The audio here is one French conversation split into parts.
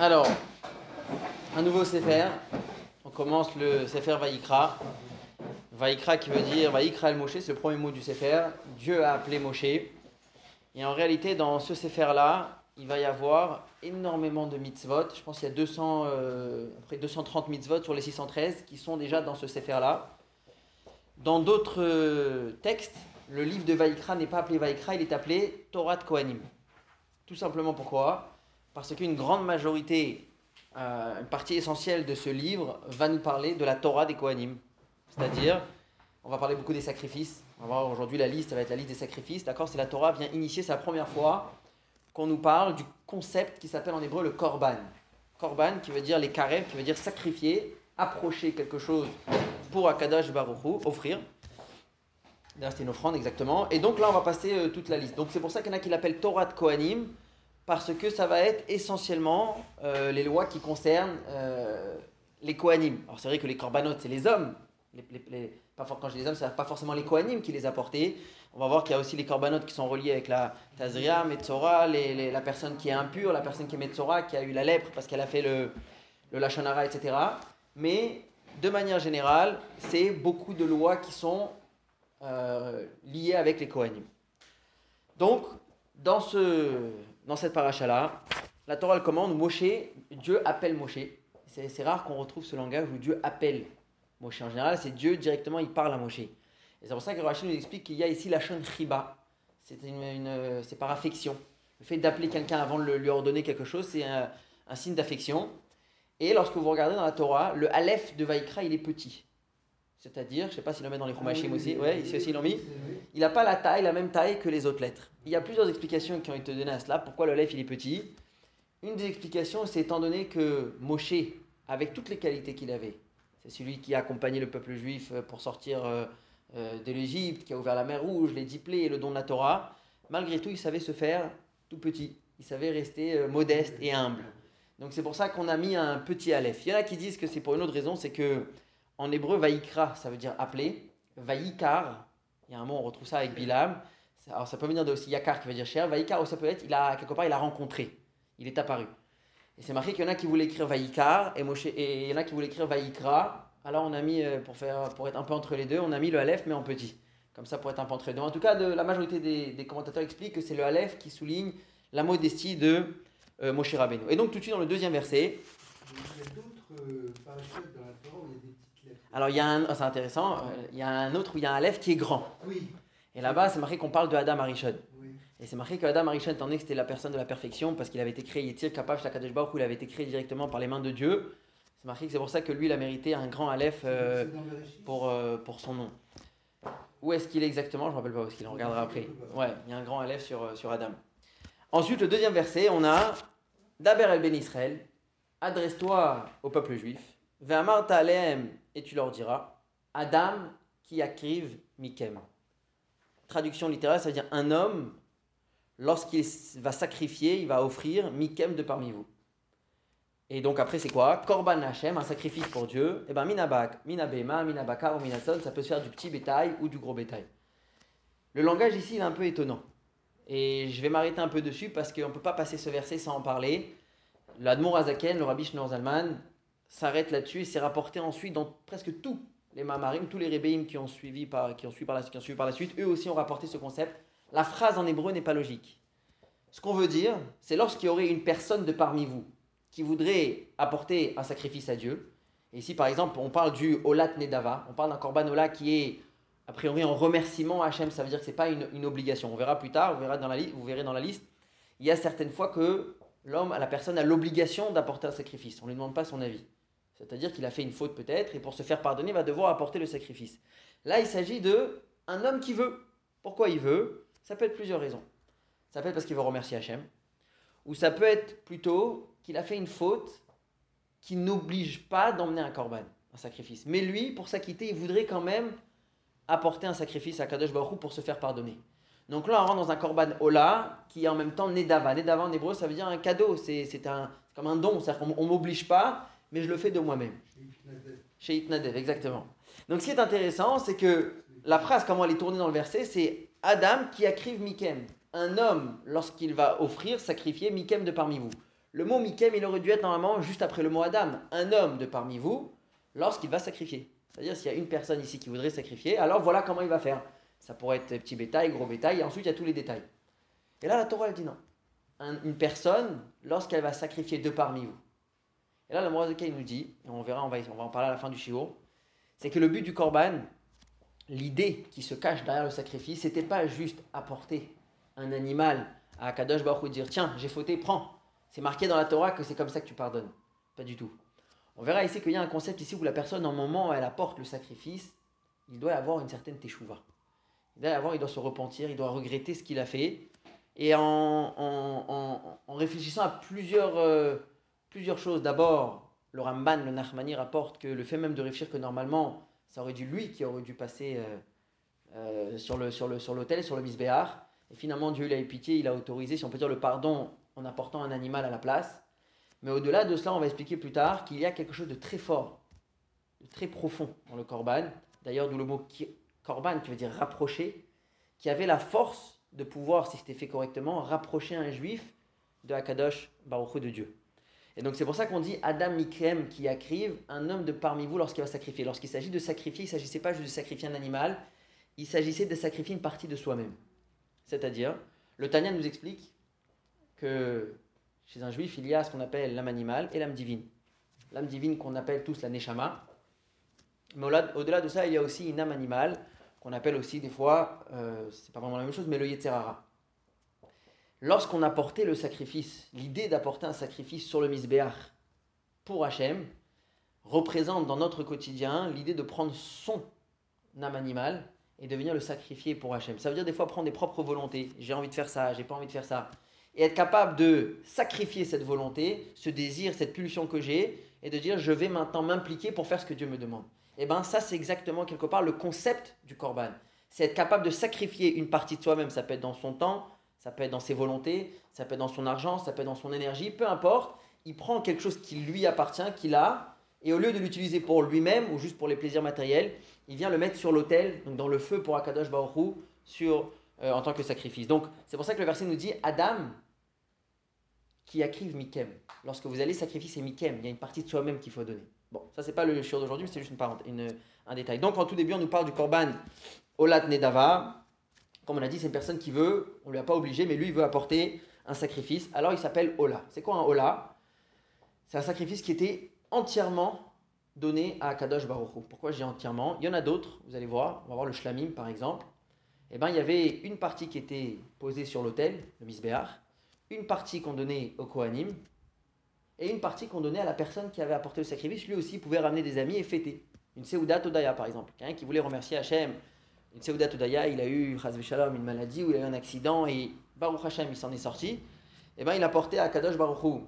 Alors, un nouveau Sefer. On commence le Sefer Vaïkra. Vaïkra qui veut dire Vaïkra el Moshe, c'est le premier mot du Sefer. Dieu a appelé Moshe. Et en réalité, dans ce Sefer-là, il va y avoir énormément de mitzvot. Je pense qu'il y a 200, euh, après 230 mitzvot sur les 613 qui sont déjà dans ce Sefer-là. Dans d'autres euh, textes, le livre de Vaïkra n'est pas appelé Vaïkra, il est appelé Torah de Kohanim. Tout simplement pourquoi? Parce qu'une grande majorité, euh, une partie essentielle de ce livre va nous parler de la Torah des Kohanim. C'est-à-dire, on va parler beaucoup des sacrifices. On va voir aujourd'hui la liste, ça va être la liste des sacrifices. D'accord C'est la Torah vient initier, c'est la première fois qu'on nous parle du concept qui s'appelle en hébreu le korban. Korban qui veut dire les karev, qui veut dire sacrifier, approcher quelque chose pour Akadash Baruch offrir. D'ailleurs, c'était une offrande exactement. Et donc là, on va passer euh, toute la liste. Donc c'est pour ça qu'il y en a qui l'appellent Torah de Kohanim, parce que ça va être essentiellement euh, les lois qui concernent euh, les Kohanim. Alors c'est vrai que les Korbanot, c'est les hommes. Les, quand je dis les hommes, c'est pas forcément les Kohanim qui les apportaient. On va voir qu'il y a aussi les Korbanot qui sont reliés avec la Tazria, Metzora, la personne qui est impure, la personne qui est Metzora, qui a eu la lèpre parce qu'elle a fait le, le Lachonara, etc. Mais de manière générale, c'est beaucoup de lois qui sont euh, liées avec les Kohanim. Donc, dans, ce, dans cette paracha-là, la Torah elle commande Moshe, Dieu appelle Moshe. C'est rare qu'on retrouve ce langage où Dieu appelle Moshe. En général, c'est Dieu directement, il parle à Moshe. Et c'est pour ça que Rachid nous explique qu'il y a ici la shon chiba. C'est une, une- c'est par affection. Le fait d'appeler quelqu'un avant de le- lui ordonner quelque chose, c'est un, un signe d'affection. Et lorsque vous regardez dans la Torah, le Aleph de Vaïkra, il est petit. C'est-à-dire, je ne sais pas s'il le met dans les Chumashim aussi, ouais, ici aussi ils l'ont mis. Il n'a pas la taille, la même taille que les autres lettres. Il y a plusieurs explications qui ont été données à cela. Pourquoi le Aleph il est petit? Une des explications, c'est étant donné que Moshe, avec toutes les qualités qu'il avait, c'est celui qui a accompagné le peuple juif euh, pour sortir euh, euh, de l'Égypte, qui a ouvert la mer Rouge, les dix plaies et le don de la Torah, malgré tout, il savait se faire tout petit. Il savait rester modeste et humble. Donc c'est pour ça qu'on a mis un petit Aleph. Il y en a qui disent que c'est pour une autre raison, c'est que en hébreu, Vaïkra, ça veut dire appeler. Vaïkar, il y a un mot, on retrouve ça avec Bilam. Alors ça peut venir de aussi Yakar qui veut dire cher. Vaïkar, ça peut être, il a, quelque part, il a rencontré. Il est apparu. Et c'est marqué qu'il y en a qui voulaient écrire Vaïkar et, Moshe- et il y en a qui voulaient écrire Vaïkra. Alors on a mis, euh, pour, faire, pour être un peu entre les deux, on a mis le Aleph mais en petit. Comme ça pour être un peu entre les deux. En tout cas, la majorité des, commentateurs expliquent que c'est le Aleph qui souligne la modestie de euh, Moshe Rabbeinu. Et donc tout de suite dans le deuxième verset, Il y a d'autres euh, dans la Torah où il y a des. Alors il y a un, oh, c'est intéressant, euh, il y a un autre où il y a un Aleph qui est grand. Oui, Et là-bas, c'est marqué qu'on parle de Adam Arishon. oui. Et c'est marqué que Adam Arishon, étant donné que c'était la personne de la perfection, parce qu'il avait été créé, Yitzhak Kapav Shakadosh Baruch il avait été créé directement par les mains de Dieu, c'est marqué que c'est pour ça que lui, il a mérité un grand Aleph euh, pour, euh, pour son nom. Où est-ce qu'il est exactement? Je ne me rappelle pas où est-ce qu'il on regardera après. Ouais, il y a un grand Aleph sur, sur Adam. Ensuite, le deuxième verset, on a Daber el Ben Israël, adresse-toi au peuple juif, et tu leur diras, Adam qui akriv mikem. Traduction littérale, ça veut dire un homme, lorsqu'il va sacrifier, il va offrir mikem de parmi vous. Et donc après, c'est quoi? Korban Hashem, un sacrifice pour Dieu. Et ben minabak, minabema, minabaka ou minason, ça peut se faire du petit bétail ou du gros bétail. Le langage ici, il est un peu étonnant. Et je vais m'arrêter un peu dessus parce qu'on ne peut pas passer ce verset sans en parler. L'Admour Azaken, le Rabbi Shneur s'arrête là-dessus et c'est rapporté ensuite dans presque tous les Mamarim, tous les Rébéim qui ont suivi par, qui ont suivi par, la, qui ont suivi par la suite, eux aussi ont rapporté ce concept. La phrase en hébreu n'est pas logique. Ce qu'on veut dire, c'est lorsqu'il y aurait une personne de parmi vous qui voudrait apporter un sacrifice à Dieu. Et ici, par exemple, on parle du Olat Nedava, on parle d'un Korban Ola qui est a priori en remerciement à Hachem, ça veut dire que ce n'est pas une, obligation. On verra plus tard, vous verrez, dans vous verrez dans la liste, il y a certaines fois que l'homme, la personne a l'obligation d'apporter un sacrifice. On ne lui demande pas son avis. C'est-à-dire qu'il a fait une faute peut-être, et pour se faire pardonner, il va devoir apporter le sacrifice. Là, il s'agit de un homme qui veut. Pourquoi il veut? Ça peut être plusieurs raisons. Ça peut être parce qu'il veut remercier Hachem, ou ça peut être plutôt qu'il a fait une faute qui n'oblige pas d'emmener un korban, un sacrifice. Mais lui, pour s'acquitter, il voudrait quand même apporter un sacrifice à Kadosh Baruch pour se faire pardonner. Donc là, on rentre dans un korban Ola qui est en même temps Nedava. Nedava en hébreu, ça veut dire un cadeau, c'est comme un don, c'est-à-dire qu'on ne m'oblige pas, mais je le fais de moi-même. Chez Itnadev, exactement. Donc ce qui est intéressant, c'est que la phrase, comment elle est tournée dans le verset, c'est Adam qui acrive Mikem. Un homme, lorsqu'il va offrir, sacrifier Mikem de parmi vous. Le mot Mikem, il aurait dû être normalement juste après le mot Adam, un homme de parmi vous, lorsqu'il va sacrifier. C'est-à-dire, s'il y a une personne ici qui voudrait sacrifier, alors voilà comment il va faire. Ça pourrait être petit bétail, gros bétail, et ensuite il y a tous les détails. Et là, la Torah, elle dit non. une personne, lorsqu'elle va sacrifier de parmi vous. Et là, le Moradeka, nous dit, on verra, on va, en parler à la fin du shiur, c'est que le but du korban, l'idée qui se cache derrière le sacrifice, c'était pas juste apporter un animal à Kadosh Baruch et dire tiens, j'ai fauté, prends. C'est marqué dans la Torah que c'est comme ça que tu pardonnes. Pas du tout. On verra ici qu'il y a un concept ici où la personne, en moment où elle apporte le sacrifice, il doit avoir une certaine teshuva. Il doit avoir, il doit se repentir, il doit regretter ce qu'il a fait. Et en, réfléchissant à plusieurs, euh, plusieurs choses, d'abord, le Ramban, le Nachmani rapporte que le fait même de réfléchir que normalement, ça aurait dû lui qui aurait dû passer euh, euh, sur le sur le sur sur le misbéar. Et finalement, Dieu il a eu pitié, il a autorisé, si on peut dire, le pardon en apportant un animal à la place. Mais au-delà de cela, on va expliquer plus tard qu'il y a quelque chose de très fort, de très profond dans le korban. D'ailleurs, d'où le mot korban qui veut dire rapprocher, qui avait la force de pouvoir, si c'était fait correctement, rapprocher un juif de Akadosh Baruch de Dieu. Et donc c'est pour ça qu'on dit Adam Mikrem qui acrive un homme de parmi vous lorsqu'il va sacrifier. Lorsqu'il s'agit de sacrifier, il ne s'agissait pas juste de sacrifier un animal, il s'agissait de sacrifier une partie de soi-même. C'est-à-dire, le Tanya nous explique que chez un juif, il y a ce qu'on appelle l'âme animale et l'âme divine. L'âme divine qu'on appelle tous la Neshama. Mais au-delà de ça, il y a aussi une âme animale qu'on appelle aussi des fois, euh, c'est pas vraiment la même chose, mais le Yetzerara lorsqu'on apportait le sacrifice, l'idée d'apporter un sacrifice sur le misbéach pour Hachem représente dans notre quotidien l'idée de prendre son âme animale et de venir le sacrifier pour Hachem. Ça veut dire des fois prendre des propres volontés. J'ai envie de faire ça, j'ai pas envie de faire ça. Et être capable de sacrifier cette volonté, ce désir, cette pulsion que j'ai, et de dire je vais maintenant m'impliquer pour faire ce que Dieu me demande. Et eh bien ça c'est exactement quelque part le concept du korban. C'est être capable de sacrifier une partie de soi-même, ça peut être dans son temps, ça peut être dans ses volontés, ça peut être dans son argent, ça peut être dans son énergie, peu importe. Il prend quelque chose qui lui appartient, qu'il a, et au lieu de l'utiliser pour lui-même ou juste pour les plaisirs matériels, il vient le mettre sur l'autel, donc dans le feu pour Akadosh sur euh, en tant que sacrifice. Donc c'est pour ça que le verset nous dit Adam qui accrive Mikem. Lorsque vous allez sacrifier, Mikem. Il y a une partie de soi-même qu'il faut donner. Bon, ça c'est pas le shiur d'aujourd'hui, mais c'est juste un détail. Donc en tout début, on nous parle du korban Olat Nedava, comme on a dit, c'est une personne qui veut, on ne lui a pas obligé, mais lui, il veut apporter un sacrifice. Alors il s'appelle Ola. C'est quoi un Ola? C'est un sacrifice qui était entièrement donné à Kadosh Baruch Pourquoi dis entièrement? Il y en a d'autres, vous allez voir. On va voir le Shlamim par exemple. Eh ben, il y avait une partie qui était posée sur l'autel, le Misbéach, une partie qu'on donnait au Kohanim, et une partie qu'on donnait à la personne qui avait apporté le sacrifice. Lui aussi pouvait ramener des amis et fêter. Une Seudat Odaya par exemple. Quelqu'un qui voulait remercier Hachem une Seudat Udaya, il a eu, Shalom, une maladie ou il a eu un accident et Baruch Hashem, il s'en est sorti. Et eh bien, il a porté à Kadosh Baruch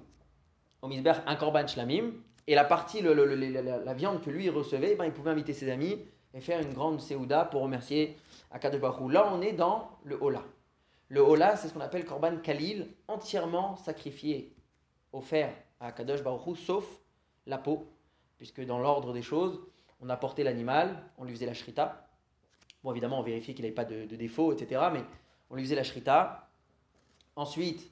au Misber, un korban shlamim. Et la partie, la, viande que lui recevait, eh ben, il pouvait inviter ses amis et faire une grande Seuda pour remercier Akadosh Baruch. Là, on est dans le Hola. Le Hola, c'est ce qu'on appelle korban Kalil, entièrement sacrifié, offert à Kadosh Baruch sauf la peau, puisque dans l'ordre des choses, on apportait l'animal, on lui faisait la shrita, Bon, évidemment, on vérifiait qu'il n'avait pas de, défauts, etc. Mais on lui faisait la shrita. Ensuite,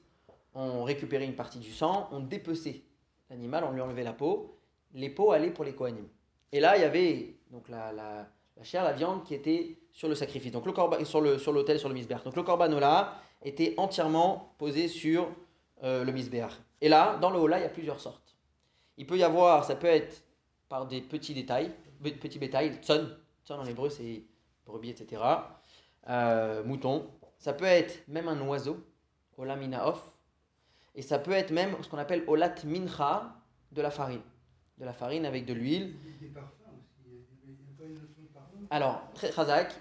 on récupérait une partie du sang, on dépeçait l'animal, on lui enlevait la peau. Les peaux allaient pour les kohanim. Et là, il y avait donc la, la, chair, la viande qui était sur le sacrifice, donc le corban, sur l'autel, sur, sur le misbéach. Donc le corbanola était entièrement posé sur euh, le misbéach. Et là, dans le hola, il y a plusieurs sortes. Il peut y avoir, ça peut être par des petits détails, petits bétails, tson, tson en hébreu c'est brebis, etc. Euh, mouton. Ça peut être même un oiseau, ola off. Et ça peut être même ce qu'on appelle olat mincha, de la farine. De la farine avec de l'huile. Alors, très chazak,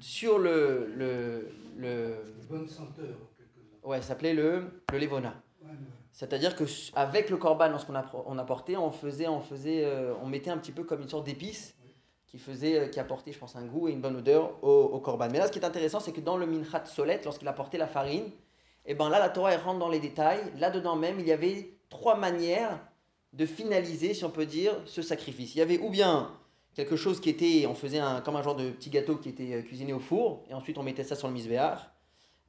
sur le. le, le bonne senteur. Ouais, ça s'appelait le, le levona. C'est-à-dire que avec le corban, lorsqu'on on apportait, on faisait, on faisait, euh, on mettait un petit peu comme une sorte d'épice qui faisait, euh, qui apportait, je pense, un goût et une bonne odeur au, au. Mais là, ce qui est intéressant, c'est que dans le minchat solet, lorsqu'il apportait la farine, et eh ben là, la Torah rentre dans les détails. Là-dedans même, il y avait trois manières de finaliser, si on peut dire, ce sacrifice. Il y avait ou bien quelque chose qui était, on faisait un, comme un genre de petit gâteau qui était euh, cuisiné au four, et ensuite on mettait ça sur le misbéar.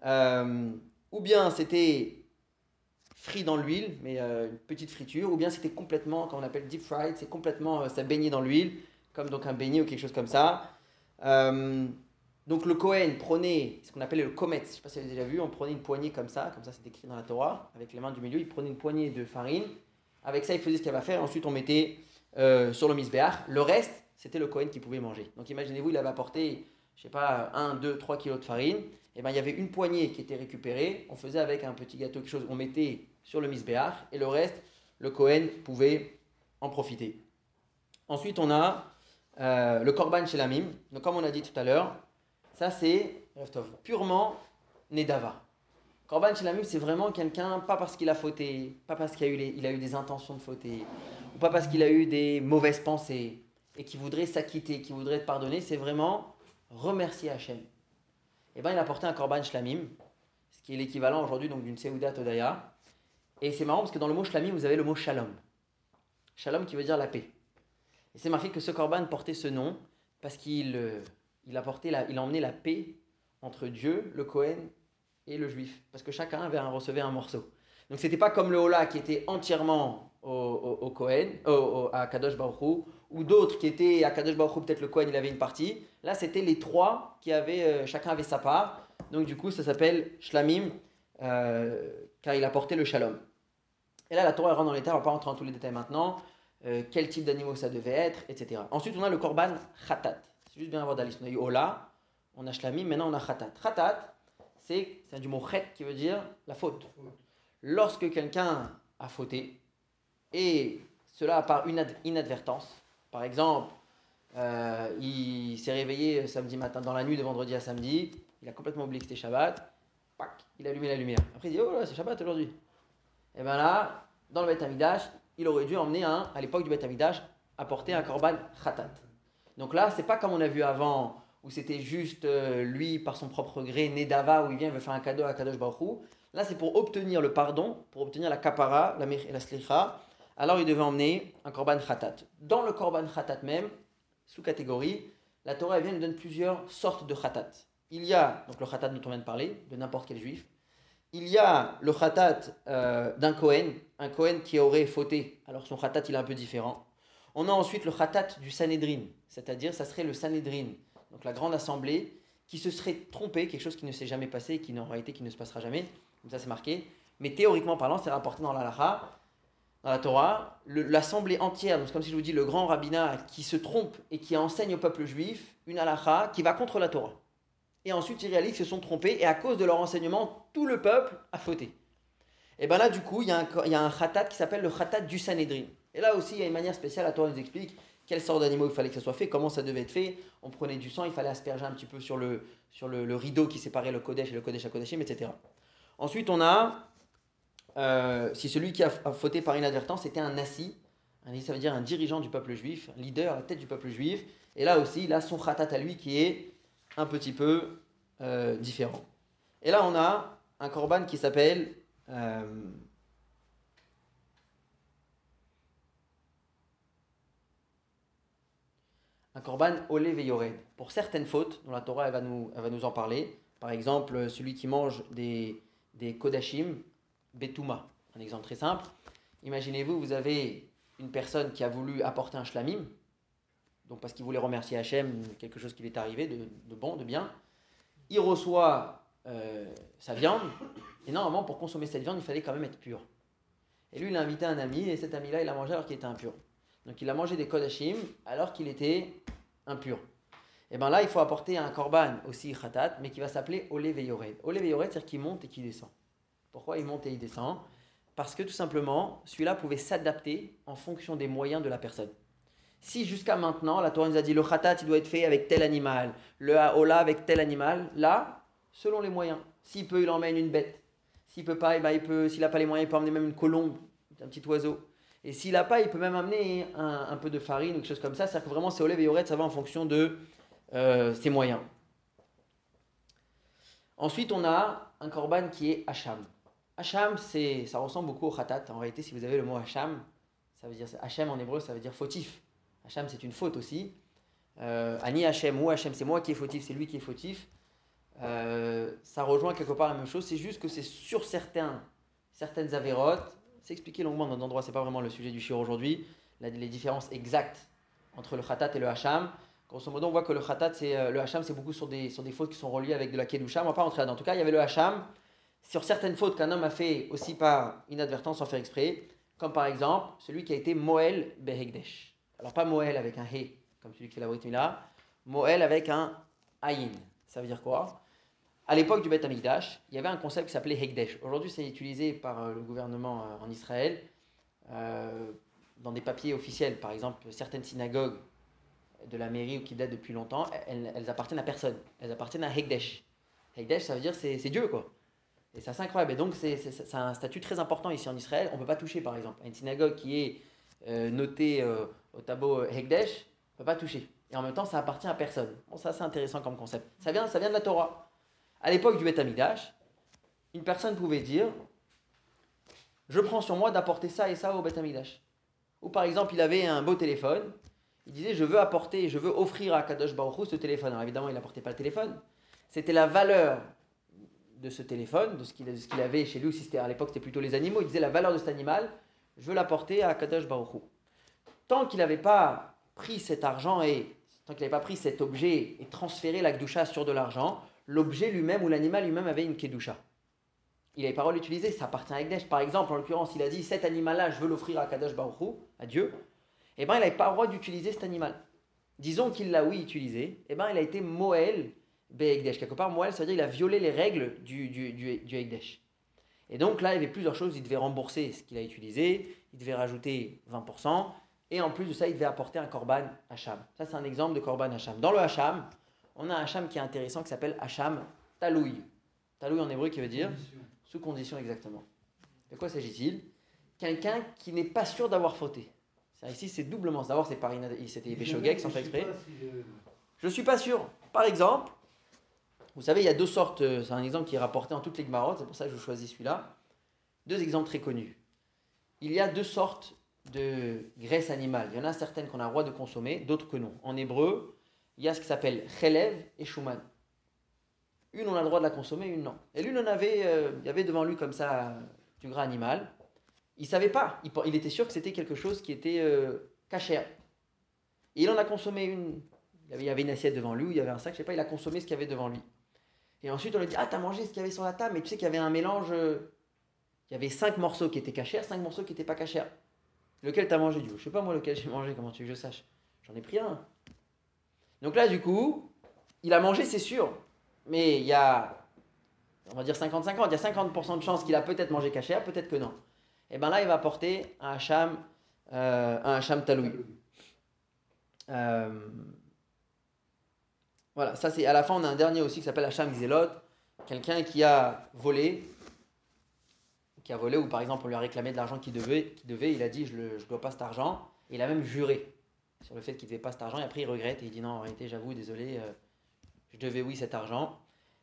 Euh, ou bien c'était frit dans l'huile, mais une petite friture, ou bien c'était complètement, comme on appelle deep fried, c'est complètement, ça baignait dans l'huile, comme donc un beignet ou quelque chose comme ça. Euh, donc le Cohen prenait ce qu'on appelait le kometz, je ne sais pas si vous avez déjà vu, on prenait une poignée comme ça, comme ça c'est écrit dans la Torah, avec les mains du milieu, il prenait une poignée de farine, avec ça il faisait ce qu'il avait à faire, ensuite on mettait sur le misbéach, le reste c'était le Cohen qui pouvait manger. Donc imaginez-vous, il avait apporté, je sais pas, 1, 2, 3 kilos de farine, et ben il y avait une poignée qui était récupérée, on faisait avec un petit gâteau quelque chose, on mettait sur le misbéach, et le reste, le Cohen pouvait en profiter. Ensuite on a euh, le korban chez. Donc comme on a dit tout à l'heure, ça c'est purement Nedava. Korban chez c'est vraiment quelqu'un, pas parce qu'il a fauté, pas parce qu'il a, eu il a eu des intentions de fauter, ou pas parce qu'il a eu des mauvaises pensées, et qui voudrait s'acquitter, qui voudrait te pardonner, c'est vraiment remercier Hachem. Et eh bien il a porté un korban shlamim, ce qui est l'équivalent aujourd'hui donc d'une Seuda Todaya. Et c'est marrant parce que dans le mot shlamim, vous avez le mot shalom. Shalom qui veut dire la paix. C'est marqué que ce korban portait ce nom parce qu'il euh, il a, porté la, il a emmené la paix entre Dieu, le Kohen et le juif. Parce que chacun avait recevait un morceau. Donc c'était pas comme le Hola qui était entièrement au, au, au, à Kadosh Baruch ou d'autres qui étaient à Kadosh Baruch peut-être le Kohen il avait une partie. Là c'était les trois qui avaient, euh, chacun avait sa part. Donc du coup ça s'appelle Shlamim euh, car il a porté le Shalom. Et là la Torah rentre dans terres, on va pas rentrer dans tous les détails maintenant. Euh, quel type d'animaux ça devait être, etc. Ensuite, on a le korban khatat. C'est juste bien avoir liste. On a eu Ola, on a Shlamim, maintenant on a khatat. Khatat, c'est du mot khet qui veut dire la faute. Lorsque quelqu'un a fauté, et cela par une inadvertance, par exemple, euh, il s'est réveillé samedi matin, dans la nuit de vendredi à samedi, il a complètement oublié que c'était Shabbat, il a allumé la lumière. Après il dit Oh là, c'est Shabbat aujourd'hui. Et bien là, dans le Beth Amidash, il aurait dû emmener un, à l'époque du Beth Amidash, apporter un korban khatat. Donc là, c'est pas comme on a vu avant, où c'était juste euh, lui, par son propre gré, Nedava, où il vient, il veut faire un cadeau à Kadosh Baruch Là, c'est pour obtenir le pardon, pour obtenir la kapara, la la slicha. Alors, il devait emmener un korban khatat. Dans le korban khatat même, sous catégorie, la Torah vient nous donne plusieurs sortes de khatat. Il y a donc le khatat dont on vient de parler, de n'importe quel juif, il y a le khatat euh, d'un Kohen, un Kohen qui aurait fauté, alors son khatat il est un peu différent. On a ensuite le khatat du Sanhedrin, c'est-à-dire ça serait le Sanhedrin, donc la grande assemblée, qui se serait trompé, quelque chose qui ne s'est jamais passé et qui en réalité qui ne se passera jamais, comme ça c'est marqué. Mais théoriquement parlant, c'est rapporté dans la dans la Torah, l'assemblée entière, donc comme si je vous dis le grand rabbinat qui se trompe et qui enseigne au peuple juif une halakha qui va contre la Torah et ensuite ils réalisent qu'ils se sont trompés, et à cause de leur enseignement, tout le peuple a fauté. Et bien là, du coup, il y, a un, il un qui s'appelle le khatat du Sanhedrin. Et là aussi, il y a une manière spéciale, la Torah nous explique quelle sorte d'animaux il fallait que ça soit fait, comment ça devait être fait. On prenait du sang, il fallait asperger un petit peu sur le, rideau qui séparait le Kodesh et le Kodesh à Kodeshim, etc. Ensuite, on a, euh, si celui qui a fauté par inadvertance était un nasi, ça veut dire un dirigeant du peuple juif, un leader, la tête du peuple juif. Et là aussi, a son khatat à lui qui est un petit peu euh, différent. Et là, on a un korban qui s'appelle euh, un korban olé veyored. Pour certaines fautes, dont la Torah elle va, nous, va nous en parler, par exemple celui qui mange des, des kodashim, betuma, un exemple très simple. Imaginez-vous, vous avez une personne qui a voulu apporter un shlamim, donc parce qu'il voulait remercier Hachem, quelque chose qui lui est arrivé de, bon, de bien. Il reçoit euh, sa viande, et normalement, pour consommer cette viande, il fallait quand même être pur. Et lui, il a invité un ami, et cet ami-là, il a mangé alors qu'il était impur. Donc il a mangé des kodashim alors qu'il était impur. Et bien là, il faut apporter un korban aussi khatat, mais qui va s'appeler Ole Veyored. Ole c'est-à-dire qu'il monte et qu'il descend. Pourquoi il monte et il descend? Parce que tout simplement, celui-là pouvait s'adapter en fonction des moyens de la personne. Si jusqu'à maintenant, la Torah nous a dit le khatat, il doit être fait avec tel animal, le haola avec tel animal, là, selon les moyens. S'il peut, il emmène une bête. S'il peut pas, eh ben, il peut, s'il n'a pas les moyens, il peut emmener même une colombe, un petit oiseau. Et s'il n'a pas, il peut même amener un, peu de farine ou quelque chose comme ça. C'est-à-dire que vraiment, c'est Olev et Yoret, ça va en fonction de euh, ses moyens. Ensuite, on a un korban qui est Hacham. Hacham, ça ressemble beaucoup au khatat. En réalité, si vous avez le mot Hacham, ça veut dire Hachem en hébreu, ça veut dire fautif. Hachem, c'est une faute aussi. Euh, Ani Hachem ou Hachem, c'est moi qui est fautif, c'est lui qui est fautif. Euh, ça rejoint quelque part la même chose, c'est juste que c'est sur certains, certaines avérotes. C'est expliqué longuement dans endroits, c'est pas vraiment le sujet du shiur aujourd'hui, les différences exactes entre le khatat et le hacham. Grosso modo, on voit que le khatat, c'est, euh, le hacham, c'est beaucoup sur des, sur des fautes qui sont reliées avec de la kedusha. On va pas rentrer là. En tout cas, il y avait le hacham sur certaines fautes qu'un homme a fait aussi par inadvertance sans faire exprès, comme par exemple celui qui a été Moël Behegdesh. Alors pas Moël avec un He, comme celui qui fait la Brit là, Moël avec un Aïn. Ça veut dire quoi? À l'époque du Beth Amikdash, il y avait un concept qui s'appelait Hegdesh. Aujourd'hui, c'est utilisé par euh, le gouvernement euh, en Israël euh, dans des papiers officiels. Par exemple, certaines synagogues de la mairie ou qui datent depuis longtemps, elles, appartiennent à personne. Elles appartiennent à Hegdesh. Hegdesh, ça veut dire c'est, Dieu, quoi. Et ça, c'est incroyable. Et donc, c'est un statut très important ici en Israël. On ne peut pas toucher, par exemple, à une synagogue qui est euh, notée euh, au tableau Hegdesh, on ne peut pas toucher. Et en même temps, ça appartient à personne. Bon, ça, c'est intéressant comme concept. Ça vient, ça vient de la Torah. À l'époque du Beth Amikdash, une personne pouvait dire Je prends sur moi d'apporter ça et ça au Beth Amikdash. Ou par exemple, il avait un beau téléphone. Il disait Je veux apporter, je veux offrir à Kadosh Baruch ce téléphone. Alors évidemment, il n'apportait pas le téléphone. C'était la valeur de ce téléphone, de ce qu'il avait chez lui, si à l'époque c'était plutôt les animaux, il disait la valeur de cet animal, je veux l'apporter à Kadosh Baruch Hu. Tant qu'il n'avait pas pris cet argent et tant qu'il n'avait pas pris cet objet et transféré la Kedusha sur de l'argent, l'objet lui-même ou l'animal lui-même avait une Kedusha. Il avait parole utilisée, ça appartient à Ekdesh. Par exemple, en l'occurrence, il a dit cet animal-là, je veux l'offrir à Kadosh Baruch Hu, à Dieu. Eh bien, il n'avait pas le droit d'utiliser cet animal. Disons qu'il l'a, oui, utilisé. Eh bien, il a été Moël Be'ekdesh. Quelque part, Moël, ça veut dire qu'il a violé les règles du, du, du, du Ekdesh. Et donc là, il y avait plusieurs choses. Il devait rembourser ce qu'il a utilisé, il devait rajouter 20%, et en plus de ça, il devait apporter un korban hacham. Ça, c'est un exemple de korban hacham. Dans le hacham, on a un hacham qui est intéressant qui s'appelle hacham talouï. Talouï en hébreu qui veut dire Condition. sous condition exactement. De quoi s'agit-il? Quelqu'un qui n'est pas sûr d'avoir fauté. Ici, c'est doublement. D'abord, c'est par inad- c'était Béchogek sans faire exprès. si je- Je ne suis pas sûr. Par exemple, vous savez, il y a deux sortes, euh, c'est un exemple qui est rapporté en toutes les Gmarot, c'est pour ça que je choisis celui-là. Deux exemples très connus. Il y a deux sortes de graisse animale. Il y en a certaines qu'on a le droit de consommer, d'autres que non. En hébreu, il y a ce qui s'appelle chelev et shuman. Une, on a le droit de la consommer, une, non. Et l'une, on avait, euh, il y avait devant lui comme ça euh, du gras animal. Il savait pas. Il, était sûr que c'était quelque chose qui était euh. Et il en a consommé une il y avait- une assiette devant lui, il y avait un sac, je sais pas, il a consommé ce qu'il y avait devant lui. Et ensuite, on lui dit Ah, t'as mangé ce qu'il y avait sur la table, mais tu sais qu'il y avait un mélange. euh, Il y avait cinq morceaux qui étaient cachers, cinq morceaux qui n'étaient pas cachers. Lequel t'as mangé, du coup? Je sais pas moi lequel j'ai mangé, comment tu veux que je sache? J'en ai pris un. Donc là, du coup, il a mangé, c'est sûr. Mais il y a, on va dire 50-50, il y a 50% de chances qu'il a peut-être mangé cachère, peut-être que non. Et bien là, il va porter un hacham, euh, un hacham taloui. Euh, voilà, ça c'est à la fin on a un dernier aussi qui s'appelle Hacham Xelot, quelqu'un qui a volé, qui a volé ou par exemple on lui a réclamé de l'argent qu'il devait, qu'il devait, il a dit je ne dois pas cet argent, il a même juré sur le fait qu'il ne devait pas cet argent, et après il regrette et il dit non en réalité j'avoue désolé, euh, je devais oui cet argent.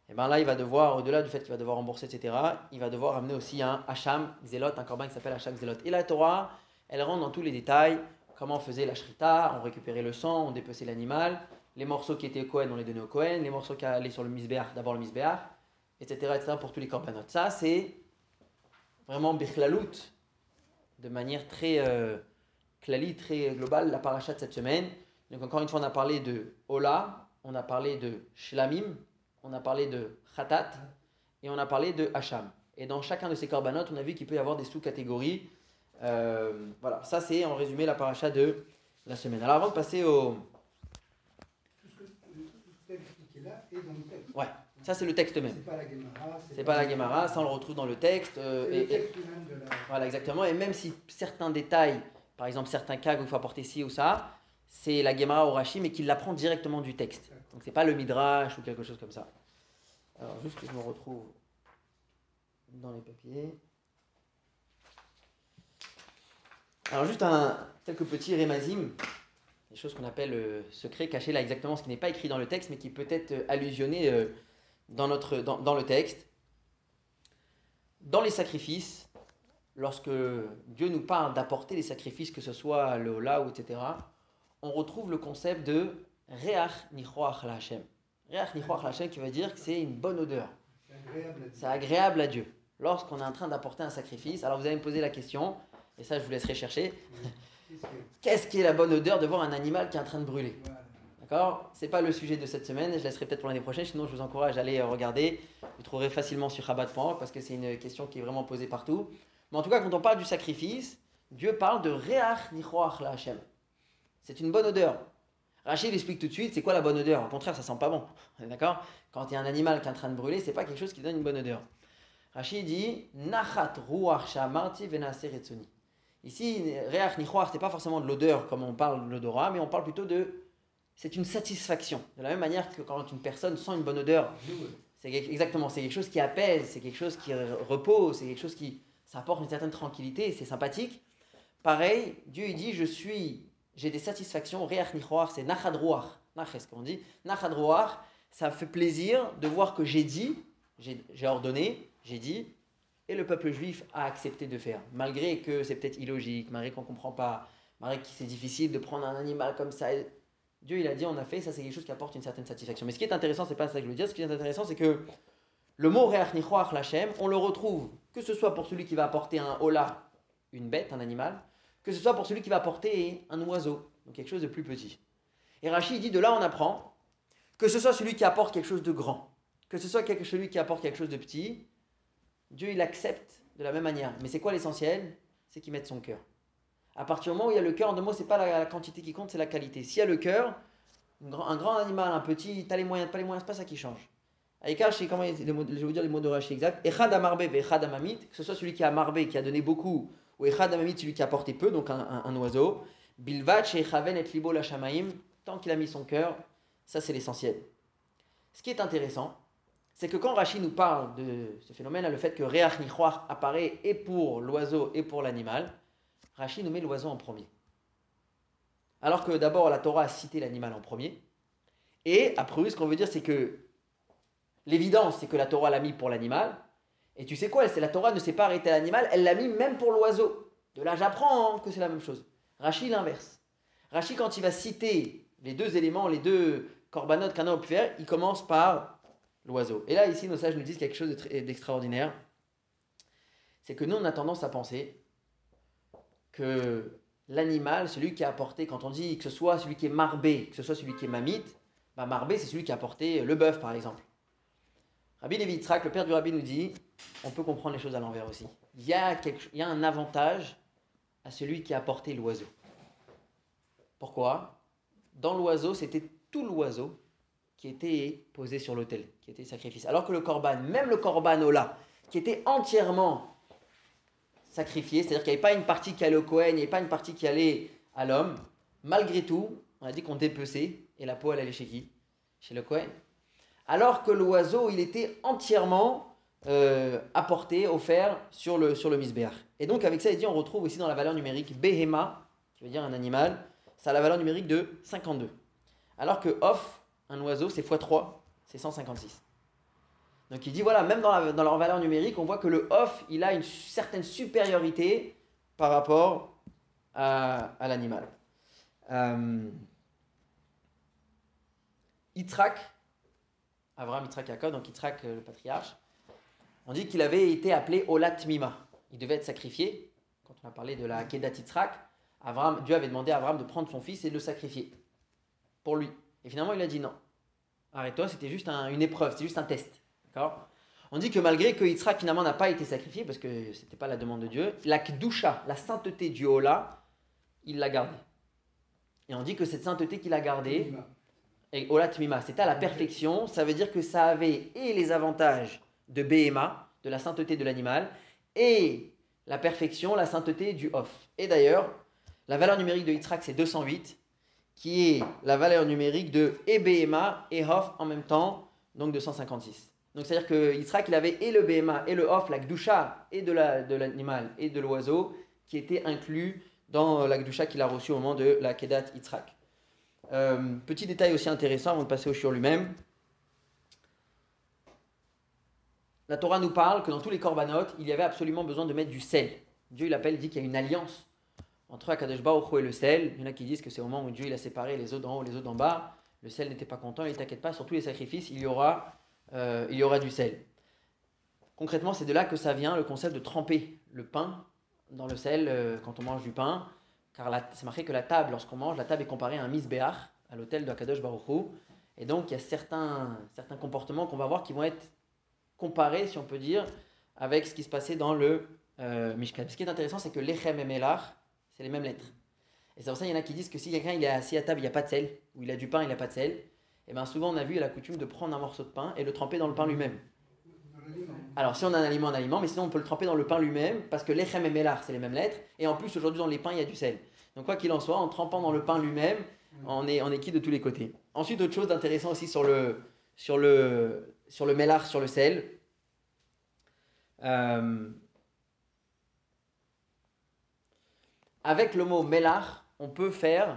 Et bien là il va devoir, au-delà du fait qu'il va devoir rembourser etc., il va devoir amener aussi un Hacham Xelot, un corban qui s'appelle Hacham Xelot. Et la Torah, elle rentre dans tous les détails, comment on faisait la shrita, on récupérait le sang, on dépeçait l'animal, les morceaux qui étaient Cohen, on les donnait au Cohen, les morceaux qui allaient sur le misbéach, d'abord le misbéach, etc., etc., pour tous les corbanotes. Ça, c'est vraiment bichlalout, de manière très euh, très globale, la paracha de cette semaine. Donc encore une fois, on a parlé de Ola, on a parlé de Shlamim, on a parlé de Khatat, et on a parlé de Hacham. Et dans chacun de ces corbanotes, on a vu qu'il peut y avoir des sous-catégories. Euh, voilà, ça c'est en résumé la paracha de la semaine. Alors avant de passer au... Tout ce que tout ce que tu as expliqué là est dans le texte. Ouais, ça c'est le texte même. C'est pas la Gemara. C'est pas la Gemara, ça on le retrouve dans le texte. euh, C'est et- le et- texte même de la. voilà, exactement. Et même si certains détails, par exemple certains cas où il faut apporter ci ou ça, c'est la Gemara au Rashi, mais qui l'apprend directement du texte. Donc c'est pas le Midrash ou quelque chose comme ça. Alors juste que je me retrouve dans les papiers. Alors juste un, quelques petits rémazim, des choses qu'on appelle euh, secrets cachés là exactement, ce qui n'est pas écrit dans le texte, mais qui peut être euh, allusionné euh, dans, notre, dans, le texte. Dans les sacrifices, lorsque Dieu nous parle d'apporter les sacrifices, que ce soit le ou etc., on retrouve le concept de Reach Nichoach Hashem. Reach Nichoach Hashem qui veut dire que c'est une bonne odeur, c'est agréable à Dieu. lorsqu'on est en train d'apporter un sacrifice. Alors vous allez me poser la question, et ça je vous laisserai chercher. Qu'est-ce que- Qu'est-ce qui est la bonne odeur de voir un animal qui est en train de brûler. D'accord C'est pas le sujet de cette semaine, je laisserai peut-être pour l'année prochaine, sinon je vous encourage à aller euh, regarder. Vous trouverez facilement sur Chabad.org parce que c'est une question qui est vraiment posée partout. Mais en tout cas, quand on parle du sacrifice, Dieu parle de Reach Nichoach la Hashem. C'est une bonne odeur. Rachid explique tout de suite, c'est quoi la bonne odeur? Au contraire, ça sent pas bon. D'accord? Quand il y a un animal qui est en train de brûler, c'est pas quelque chose qui donne une bonne odeur. Rachid dit Nachat Ruach Shamarti Venaser Etzoni. Ici, Reach Nichoach, c'est pas forcément de l'odeur comme on parle de l'odorat, mais on parle plutôt de. C'est une satisfaction. De la même manière que quand une personne sent une bonne odeur, c'est exactement, c'est quelque chose qui apaise, c'est quelque chose qui re- repose, c'est quelque chose qui ça apporte une certaine tranquillité, c'est sympathique. Pareil, Dieu il dit je suis, j'ai des satisfactions, Reach Nichoach, c'est Nachadroach, Nach, ce qu'on dit, Nachadroach, ça fait plaisir de voir que j'ai dit, j'ai ordonné, j'ai dit, et le peuple juif a accepté de faire, malgré que c'est peut-être illogique, malgré qu'on ne comprend pas, malgré que c'est difficile de prendre un animal comme ça. Dieu il a dit on a fait, ça c'est quelque chose qui apporte une certaine satisfaction. Mais ce qui est intéressant, c'est pas ça que je veux dire, ce qui est intéressant c'est que le mot Reach Nichoach Lachem, on le retrouve que ce soit pour celui qui va apporter un hola, une bête, un animal, que ce soit pour celui qui va apporter un oiseau, quelque chose de plus petit. Et Rachid dit de là on apprend que ce soit celui qui apporte quelque chose de grand, que ce soit celui qui apporte quelque chose de petit, Dieu il accepte de la même manière. Mais c'est quoi l'essentiel? C'est qu'il mette son cœur. À partir du moment où il y a le cœur, en deux mots, c'est pas la, quantité qui compte, c'est la qualité. S'il y a le cœur, un grand, animal, un petit, t'as les moyens, pas les moyens, c'est pas ça qui change. Aïka, je vais vous dire les mots de Rashi exact. Echad que ce soit celui qui a marbé, qui a donné beaucoup, ou echad amamit, celui qui a apporté peu, donc un, oiseau. Bilvat shechaven et libo la tant qu'il a mis son cœur, ça c'est l'essentiel. Ce qui est intéressant, c'est que quand Rachid nous parle de ce phénomène, le fait que Reach Nichoach apparaît et pour l'oiseau et pour l'animal, Rachid nous met l'oiseau en premier. Alors que d'abord la Torah a cité l'animal en premier, et après ce qu'on veut dire c'est que l'évidence c'est que la Torah l'a mis pour l'animal, et tu sais quoi, la Torah ne s'est pas arrêtée à l'animal, elle l'a mis même pour l'oiseau. De là j'apprends que c'est la même chose. Rachid l'inverse. Rachid quand il va citer les deux éléments, les deux corbanotes qu'un homme peut faire, il commence par l'oiseau. Et là, ici, nos sages nous disent quelque chose d'extraordinaire. C'est que nous, on a tendance à penser que l'animal, celui qui a apporté, quand on dit que ce soit celui qui est marbé, que ce soit celui qui est mamite, bah marbé, c'est celui qui a apporté le bœuf, par exemple. Rabbi Levi le père du rabbi, nous dit on peut comprendre les choses à l'envers aussi. Y, a il y a un avantage à celui qui a apporté l'oiseau. Pourquoi? Dans l'oiseau, c'était tout l'oiseau qui était posé sur l'autel, qui était sacrifice. Alors que le korban, même le korban Ola, qui était entièrement sacrifié, c'est-à-dire qu'il n'y avait pas une partie qui allait au Kohen, il n'y avait pas une partie qui allait à l'homme, malgré tout, on a dit qu'on dépeçait, et la peau, elle allait chez qui? Chez le Kohen. Alors que l'oiseau, il était entièrement euh, apporté, offert sur le, sur le misbéach. Et donc, avec ça, il dit, on retrouve aussi dans la valeur numérique Behema, qui veut dire un animal, ça a la valeur numérique de 52. Alors que off, un oiseau, c'est x3, c'est 156. Donc il dit, voilà, même dans, leur valeur numérique, on voit que le off, il a une certaine supériorité par rapport à, l'animal. Euh, Yitzhak, Abraham Yitzhak Yaakov, donc Yitzhak euh, le patriarche, on dit qu'il avait été appelé Olat Mima. Il devait être sacrifié. Quand on a parlé de la Kedat Yitzhak, Abraham, Dieu avait demandé à Abraham de prendre son fils et de le sacrifier pour lui. Et finalement, il a dit non. Arrête-toi, c'était juste un- une épreuve, c'était juste un test. D'accord? On dit que malgré que Yitzhak finalement n'a pas été sacrifié, parce que ce n'était pas la demande de Dieu, la Kdusha, la sainteté du Ola, il l'a gardée. Et on dit que cette sainteté qu'il a gardée, et Ola Tmima, c'était à la perfection, ça veut dire que ça avait et les avantages de Behema, de la sainteté de l'animal, et la perfection, la sainteté du Off. Et d'ailleurs, la valeur numérique de Yitzhak, c'est 208, qui est la valeur numérique de et Behema et Hof en même temps, donc 256. Donc c'est-à-dire que il avait et le Behema et le Hof, la Gdusha, et de la- de l'animal et de l'oiseau, qui étaient inclus dans la Gdusha qu'il a reçue au moment de la Kedat Yitzhak. Euh, petit détail aussi intéressant avant de passer au shiur lui-même. La Torah nous parle que dans tous les corbanotes, il y avait absolument besoin de mettre du sel. Dieu il appelle, il dit qu'il y a une alliance entre Akadosh Baruch et le sel. Il y en a qui disent que c'est au moment où Dieu il a séparé les eaux d'en haut et les eaux d'en bas. Le sel n'était pas content, il t'inquiète pas, sur tous les sacrifices, il y aura, euh, il y aura du sel. Concrètement, c'est de là que ça vient le concept de tremper le pain dans le sel euh, quand on mange du pain. Car c'est marqué que la table, lorsqu'on mange, la table est comparée à un misbéach, à l'hôtel de Akadosh Baruch. Et donc, il y a certains, certains comportements qu'on va voir qui vont être comparés, si on peut dire, avec ce qui se passait dans le euh, Mishkan. Ce qui est intéressant, c'est que l'Echem et c'est les mêmes lettres. Et c'est pour ça qu'il y en a qui disent que si quelqu'un est assis à table, il n'y a pas de sel, ou il a du pain, il n'a pas de sel, et bien souvent on a vu il a la coutume de prendre un morceau de pain et le tremper dans le pain lui-même. Alors si on a un aliment, un aliment, mais sinon on peut le tremper dans le pain lui-même, parce que l'Echem et Melach, c'est les mêmes lettres, et en plus aujourd'hui dans les pains, il y a du sel. Donc quoi qu'il en soit, en trempant dans le pain lui-même, on est, on est quitte de tous les côtés. Ensuite, autre chose d'intéressant aussi sur le, sur le, sur le Melach, sur le sel. Euh, avec le mot Melach, on peut faire,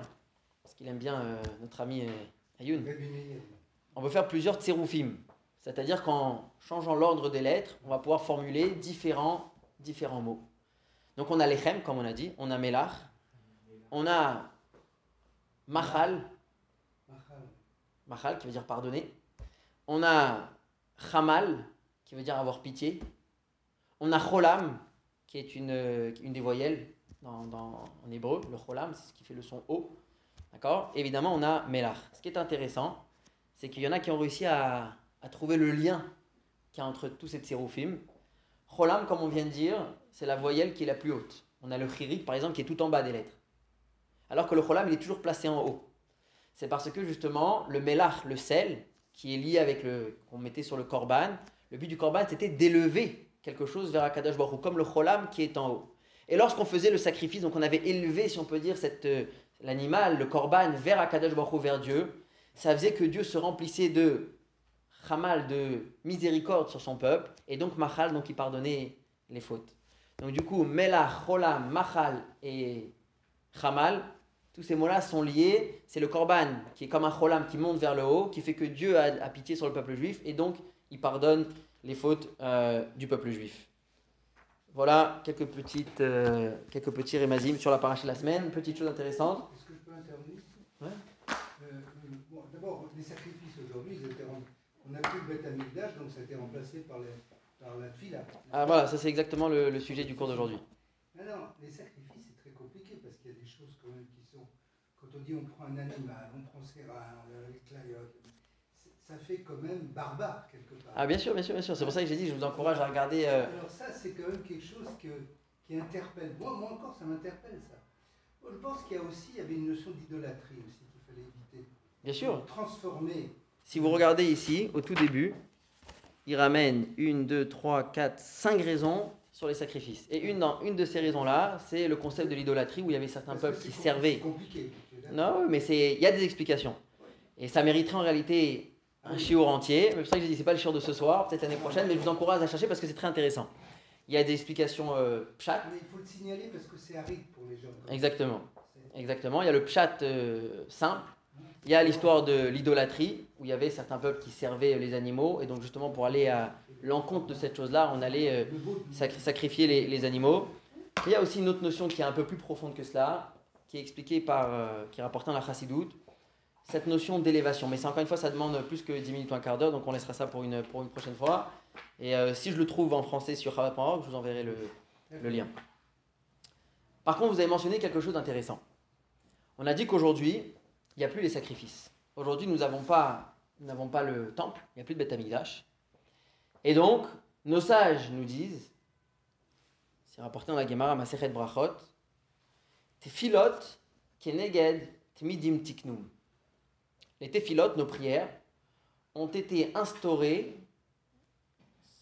parce qu'il aime bien euh, notre ami euh, Ayoun, on peut faire plusieurs tséroufim. C'est-à-dire qu'en changeant l'ordre des lettres, on va pouvoir formuler différents, mots. Donc on a lechem, comme on a dit, on a melach, on a machal, Machal. qui veut dire pardonner, on a chamal qui veut dire avoir pitié, on a cholam qui est une, euh, une des voyelles dans, en hébreu, le cholam, c'est ce qui fait le son haut. D'accord? Évidemment, on a melach. Ce qui est intéressant, c'est qu'il y en a qui ont réussi à, trouver le lien qu'il y a entre tous ces tséroufim. Cholam, comme on vient de dire, c'est la voyelle qui est la plus haute. On a le chirik, par exemple, qui est tout en bas des lettres. Alors que le cholam, il est toujours placé en haut. C'est parce que justement, le melach, le sel, qui est lié avec le qu'on mettait sur le korban, le but du korban, c'était d'élever quelque chose vers Akadosh Baruch comme le cholam qui est en haut. Et lorsqu'on faisait le sacrifice, donc on avait élevé, si on peut dire, cette, euh, l'animal, le korban, vers Akadosh Baruch vers Dieu, ça faisait que Dieu se remplissait de chamal, de miséricorde sur son peuple, et donc machal, donc il pardonnait les fautes. Donc du coup, melach, cholam, machal et chamal, tous ces mots-là sont liés. C'est le korban qui est comme un cholam qui monte vers le haut, qui fait que Dieu a, a pitié sur le peuple juif, et donc il pardonne les fautes euh, du peuple juif. Voilà quelques, petites, euh, quelques petits rémazim sur la paracha de la semaine. Petite chose intéressante. Est-ce que je peux intervenir Ouais. Euh, euh, bon, D'abord, les sacrifices aujourd'hui, on n'a plus Beth Amikdash, donc ça a été remplacé par, les, par la Tfila. Ah voilà, ça c'est exactement le, le sujet du cours d'aujourd'hui. Non, non, les sacrifices, c'est très compliqué parce qu'il y a des choses quand même qui sont. Quand on dit on prend un animal, on prend ses reins, on les clayote, c'est- ça fait quand même barbare quelque part. Ah bien sûr, bien sûr, bien sûr. C'est pour ça que j'ai dit, je vous encourage à regarder. euh, Alors ça, c'est quand même quelque chose que, qui interpelle. Moi, moi encore, ça m'interpelle ça. Je pense qu'il y a aussi, il y avait une notion d'idolâtrie aussi qu'il fallait éviter. bien sûr. Transformer. Si vous regardez ici, au tout début, il ramène une, deux, trois, quatre, cinq raisons sur les sacrifices. Et une, dans, une de ces raisons-là, c'est le concept de l'idolâtrie où il y avait certains Parce peuples qui servaient. C'est compliqué. Non, mais c'est, il y a des explications. Et ça mériterait en réalité un chiour entier. C'est pour ça que j'ai dit, c'est pas le chiour de ce soir, peut-être l'année prochaine, mais je vous encourage à chercher parce que c'est très intéressant. Il y a des explications euh, pshat. Mais il faut le signaler parce que c'est aride pour les gens. Exactement. C'est- Exactement. Il y a le pshat euh, simple. Il y a l'histoire de l'idolâtrie, où il y avait certains peuples qui servaient les animaux. Et donc, justement, pour aller à l'encontre de cette chose-là, on allait euh, sacrifier les, les animaux. Et il y a aussi une autre notion qui est un peu plus profonde que cela, qui est expliquée par, euh, qui est rapportée dans la chassidoute, cette notion d'élévation. Mais c'est encore une fois, ça demande plus que 10 minutes ou un quart d'heure, donc on laissera ça pour une, pour une prochaine fois. Et euh, si je le trouve en français sur Chabad.org, je vous enverrai le, le lien. Par contre, vous avez mentionné quelque chose d'intéressant. On a dit qu'aujourd'hui, il n'y a plus les sacrifices. Aujourd'hui, nous n'avons pas, pas le temple, il n'y a plus de Beth Amikdash. Et donc, nos sages nous disent, c'est rapporté dans la Gemara Masechet Brachot, Tefilot keneged tmidim tiknum. Les tefilot, nos prières, ont été instaurées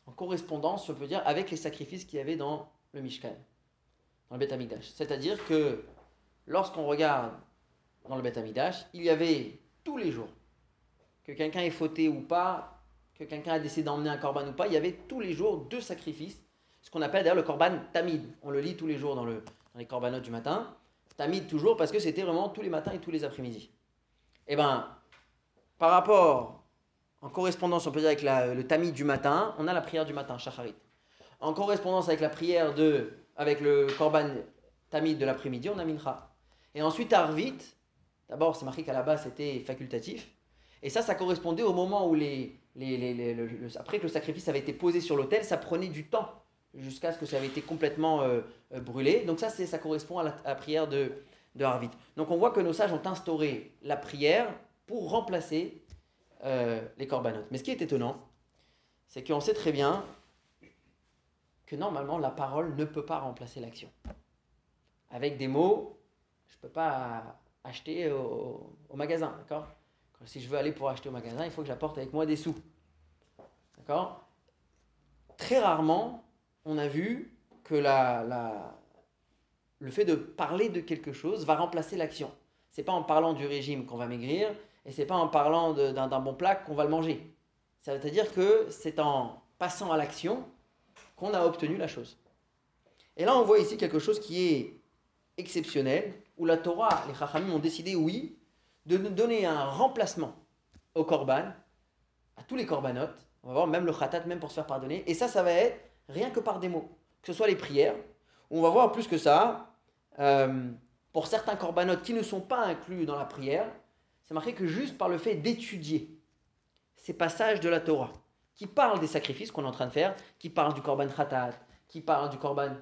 en correspondance, je peux dire, avec les sacrifices qu'il y avait dans le Mishkan, dans le Beth Amikdash. C'est-à-dire que lorsqu'on regarde dans le Beth Amikdash, il y avait tous les jours, que quelqu'un ait fauté ou pas, que quelqu'un a décidé d'emmener un korban ou pas, il y avait tous les jours deux sacrifices, ce qu'on appelle d'ailleurs le korban tamid. On le lit tous les jours dans, le, dans les korbanotes du matin. Tamid toujours parce que c'était vraiment tous les matins et tous les après-midi. Et ben, par rapport, en correspondance, on peut dire avec la- le tamid du matin, on a la prière du matin, shacharit. En correspondance avec la prière de, avec le korban tamid de l'après-midi, on a mincha. Et ensuite, Arvit, d'abord c'est marqué qu'à la base c'était facultatif. Et ça, ça correspondait au moment où les, après que le sacrifice avait été posé sur l'autel, ça prenait du temps jusqu'à ce que ça avait été complètement euh, euh, brûlé. Donc ça, ça correspond à la, prière de, de Harvit. Donc on voit que nos sages ont instauré la prière pour remplacer euh, les corbanotes. Mais ce qui est étonnant, c'est qu'on sait très bien que normalement la parole ne peut pas remplacer l'action. Avec des mots, je ne peux pas acheter au, magasin, d'accord? Si je veux aller pour acheter au magasin, il faut que j'apporte avec moi des sous. D'accord? Très rarement, on a vu que le fait de parler de quelque chose va remplacer l'action. C'est pas en parlant du régime qu'on va maigrir et c'est pas en parlant d'un bon plat qu'on va le manger. Ça veut dire que c'est en passant à l'action qu'on a obtenu la chose. Et là, on voit ici quelque chose qui est exceptionnel, où la Torah, les Chachamim ont décidé, oui, de donner un remplacement au korban, à tous les corbanotes, on va voir même le khatat, même pour se faire pardonner, et ça, ça va être rien que par des mots, que ce soit les prières, on va voir plus que ça, euh, pour certains corbanotes qui ne sont pas inclus dans la prière, c'est marqué que juste par le fait d'étudier ces passages de la Torah, qui parlent des sacrifices qu'on est en train de faire, qui parlent du korban khatat, qui parlent du korban...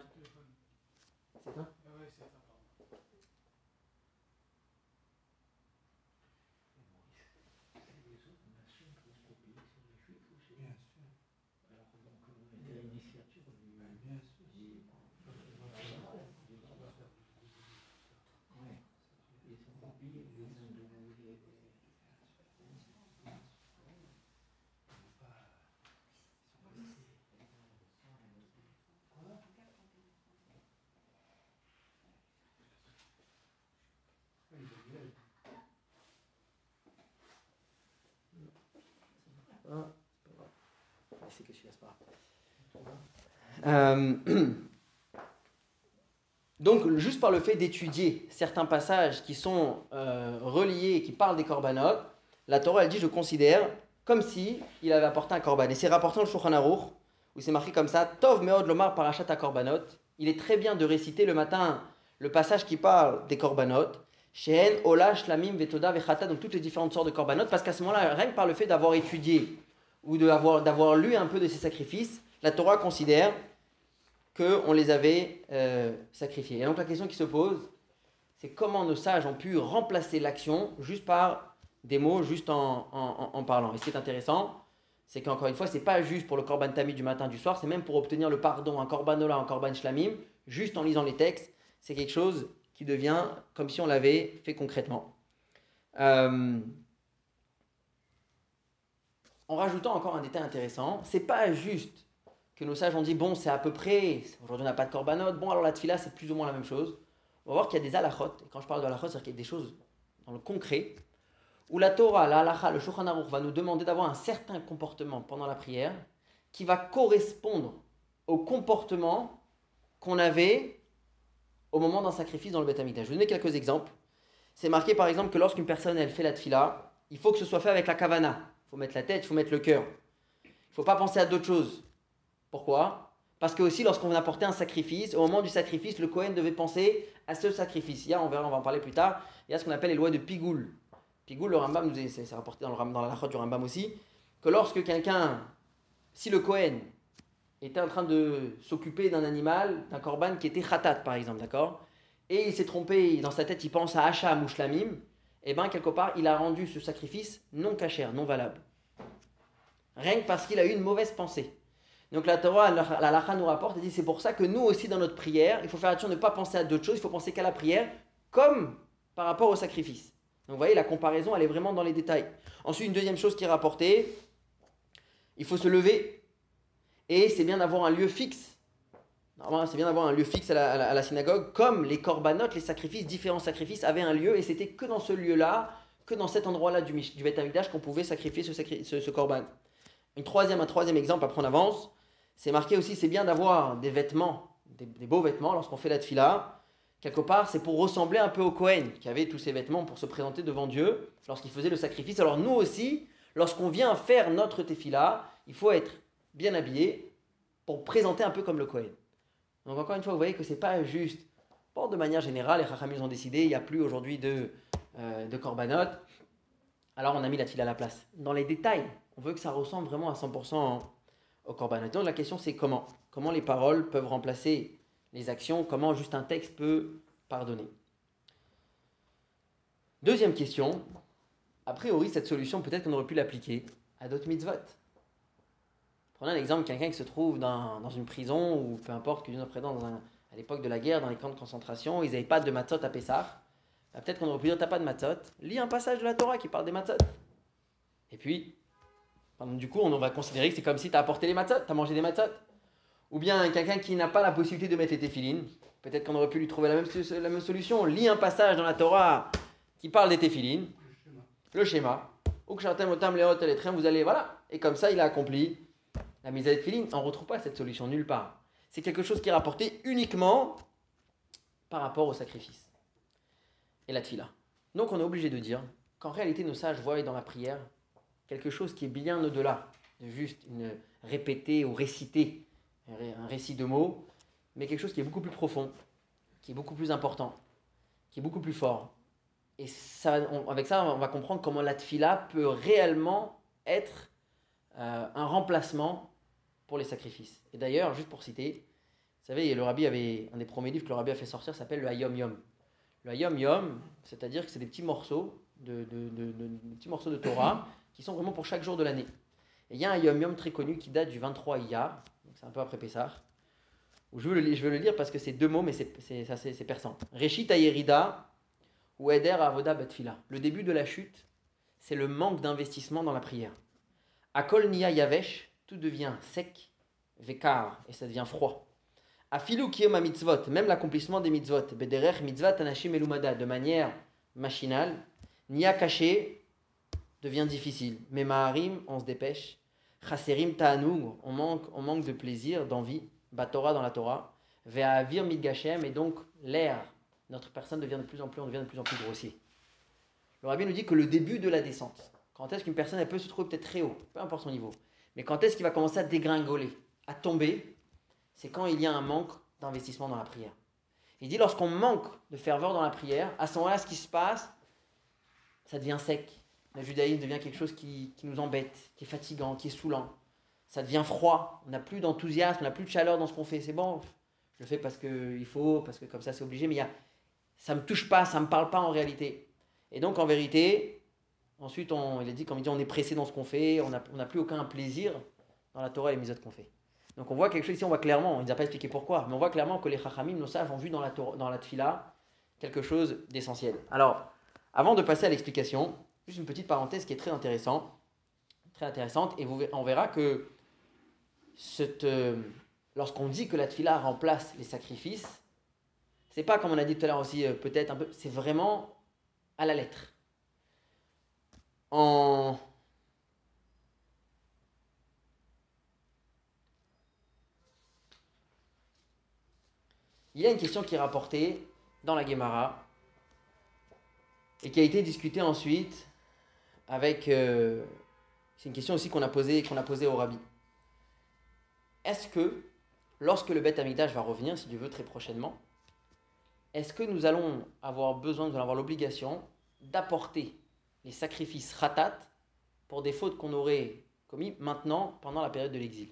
Euh, donc, juste par le fait d'étudier certains passages qui sont euh, reliés et qui parlent des corbanotes, la Torah, elle dit, je considère comme si il avait apporté un korban. Et c'est rapporté dans le Shulchan Aruch, où c'est marqué comme ça, Tov meod lomar parachat à korbanot. Il est très bien de réciter le matin le passage qui parle des corbanotes. Shehen, Ola, Shlamim, Vetoda, Vechata, donc toutes les différentes sortes de corbanotes, parce qu'à ce moment-là, rien que par le fait d'avoir étudié ou d'avoir lu un peu de ces sacrifices, la Torah considère qu'on les avait euh, sacrifiés. Et donc la question qui se pose, c'est comment nos sages ont pu remplacer l'action juste par des mots, juste en, parlant. Et ce qui est intéressant, c'est qu'encore une fois, c'est pas juste pour le korban tami du matin, du soir, c'est même pour obtenir le pardon, un korban ola, un korban shlamim, juste en lisant les textes. C'est quelque chose qui devient comme si on l'avait fait concrètement. Euh, en rajoutant encore un détail intéressant, c'est pas juste que nos sages ont dit, bon, c'est à peu près, aujourd'hui on n'a pas de korbanot, bon, alors la tfila, c'est plus ou moins la même chose. On va voir qu'il y a des halachot, et quand je parle de halachot, c'est qu'il y a des choses dans le concret, où la Torah, la halacha, le Shulchan Aruch va nous demander d'avoir un certain comportement pendant la prière qui va correspondre au comportement qu'on avait au moment d'un sacrifice dans le Beth Je vais vous donner quelques exemples. C'est marqué par exemple que lorsqu'une personne elle fait la tfila, il faut que ce soit fait avec la kavana. Il faut mettre la tête, il faut mettre le cœur. Il ne faut pas penser à d'autres choses. Pourquoi? Parce que aussi, lorsqu'on apporter un sacrifice, au moment du sacrifice, le Cohen devait penser à ce sacrifice. Il y a, on verra, on va en parler plus tard, il y a ce qu'on appelle les lois de Pigoul. Pigoul, le Rambam, c'est rapporté dans, dans la lachote du Rambam aussi, que lorsque quelqu'un, si le Cohen était en train de s'occuper d'un animal, d'un korban qui était khatat par exemple, d'accord? Et il s'est trompé, dans sa tête il pense à Shlamim, et eh bien quelque part il a rendu ce sacrifice non cachère, non valable. Rien que parce qu'il a eu une mauvaise pensée. Donc la Torah, la Lacha nous rapporte, et dit c'est pour ça que nous aussi dans notre prière, il faut faire attention de ne pas penser à d'autres choses, il faut penser qu'à la prière, comme par rapport au sacrifice. Donc vous voyez, la comparaison, elle est vraiment dans les détails. Ensuite, une deuxième chose qui est rapportée, il faut se lever, et c'est bien d'avoir un lieu fixe. Normalement, c'est bien d'avoir un lieu fixe à la, synagogue, comme les corbanotes, les sacrifices, différents sacrifices avaient un lieu, et c'était que dans ce lieu-là, que dans cet endroit-là du, du Beth qu'on pouvait sacrifier ce, ce, ce korban. Une troisième, un troisième exemple, après on avance, c'est marqué aussi, c'est bien d'avoir des vêtements, des, beaux vêtements lorsqu'on fait la tfila. Quelque part, c'est pour ressembler un peu au Kohen, qui avait tous ces vêtements pour se présenter devant Dieu lorsqu'il faisait le sacrifice. Alors nous aussi, lorsqu'on vient faire notre tefila, il faut être bien habillé pour présenter un peu comme le Kohen. Donc encore une fois, vous voyez que c'est pas juste. Bon, de manière générale, les Chachamim ont décidé, il n'y a plus aujourd'hui de, euh, de korbanot. Alors on a mis la tefila à la place. Dans les détails, On veut que ça ressemble vraiment à 100% au Corban. Donc la question c'est comment? Comment les paroles peuvent remplacer les actions? Comment juste un texte peut pardonner? Deuxième question. A priori, cette solution, peut-être qu'on aurait pu l'appliquer à d'autres mitzvot. Prenez un exemple, quelqu'un qui se trouve dans, une prison ou peu importe, que nous présente à l'époque de la guerre, dans les camps de concentration, ils n'avaient pas de matzot à Pessah. Bah, peut-être qu'on aurait pu dire T'as pas de matzot, lis un passage de la Torah qui parle des matzot. Et puis, du coup, on va considérer que c'est comme si tu as apporté les matzot, tu as mangé des matzot. Ou bien quelqu'un qui n'a pas la possibilité de mettre les téfilines, peut-être qu'on aurait pu lui trouver la même, la même solution. Lis un passage dans la Torah qui parle des téfilines, le schéma. Ou que vous allez, voilà. Et comme ça, il a accompli la mise à téfilines. On ne retrouve pas cette solution nulle part. C'est quelque chose qui est rapporté uniquement par rapport au sacrifice et la tfila. Donc on est obligé de dire qu'en réalité nos sages voient dans la prière quelque chose qui est bien au-delà de juste une répéter ou réciter un récit de mots, mais quelque chose qui est beaucoup plus profond, qui est beaucoup plus important, qui est beaucoup plus fort. Et ça, avec ça, on va comprendre comment la tfila peut réellement être euh, un remplacement pour les sacrifices. Et d'ailleurs, juste pour citer, vous savez, le rabbi avait un des premiers livres que le rabbi a fait sortir s'appelle le Hayom Yom. Le Hayom Yom, c'est-à-dire que c'est des petits morceaux de, petits morceaux de Torah qui sont vraiment pour chaque jour de l'année. Et il y a un Yom Yom très connu qui date du 23 Iyar, c'est un peu après Pessah, je veux le, je veux le lire parce que c'est deux mots, mais c'est persan. Reshit Ayerida ou Eder Avoda Betfila. Le début de la chute, c'est le manque d'investissement dans la prière. Akol Niya Yavesh, tout devient sec, Vekar, et ça devient froid. Afilu Kiyom Mitzvot, même l'accomplissement des mitzvot, Bederech Mitzvot Anashim Elumada, de manière machinale, Niya caché, devient difficile. Mais Maharim, on se dépêche. Chaserim Ta'anoug, on manque, on manque de plaisir, d'envie. Batora dans la Torah. Ve'avir Midgashem, et donc l'air, notre personne devient de plus en plus, on devient de plus en plus grossier. Le rabbi nous dit que le début de la descente, quand est-ce qu'une personne peut se trouver peut-être très haut, peu importe son niveau, mais quand est-ce qu'il va commencer à dégringoler, à tomber, c'est quand il y a un manque d'investissement dans la prière. Il dit lorsqu'on manque de ferveur dans la prière, à ce moment-là, ce qui se passe, ça devient sec, le judaïsme devient quelque chose qui, nous embête, qui est fatigant, qui est saoulant. Ça devient froid, on n'a plus d'enthousiasme, on n'a plus de chaleur dans ce qu'on fait. C'est bon, je le fais parce qu'il faut, parce que comme ça c'est obligé, mais y a, ça ne me touche pas, ça ne me parle pas en réalité. Et donc en vérité, ensuite on, il a dit, comme il dit, on est pressé dans ce qu'on fait, on n'a plus aucun plaisir dans la Torah et les misotes qu'on fait. Donc on voit quelque chose ici, on voit clairement, on ne nous a pas expliqué pourquoi, mais on voit clairement que les Chachamim, nos sages, ont vu dans la, dans la Tfila quelque chose d'essentiel. Alors, avant de passer à l'explication, Juste une petite parenthèse qui est très intéressante, très intéressante, et on verra que euh, lorsqu'on dit que la tfila remplace les sacrifices, c'est pas comme on a dit tout à l'heure aussi, euh, peut-être un peu, c'est vraiment à la lettre. En Il y a une question qui est rapportée dans la Gemara et qui a été discutée ensuite avec. Euh, c'est une question aussi qu'on a posée qu'on a posée au rabbi. Est-ce que, lorsque le Beth va revenir, si Dieu veut, très prochainement, est-ce que nous allons avoir besoin, nous allons avoir l'obligation d'apporter les sacrifices ratat pour des fautes qu'on aurait commis maintenant, pendant la période de l'exil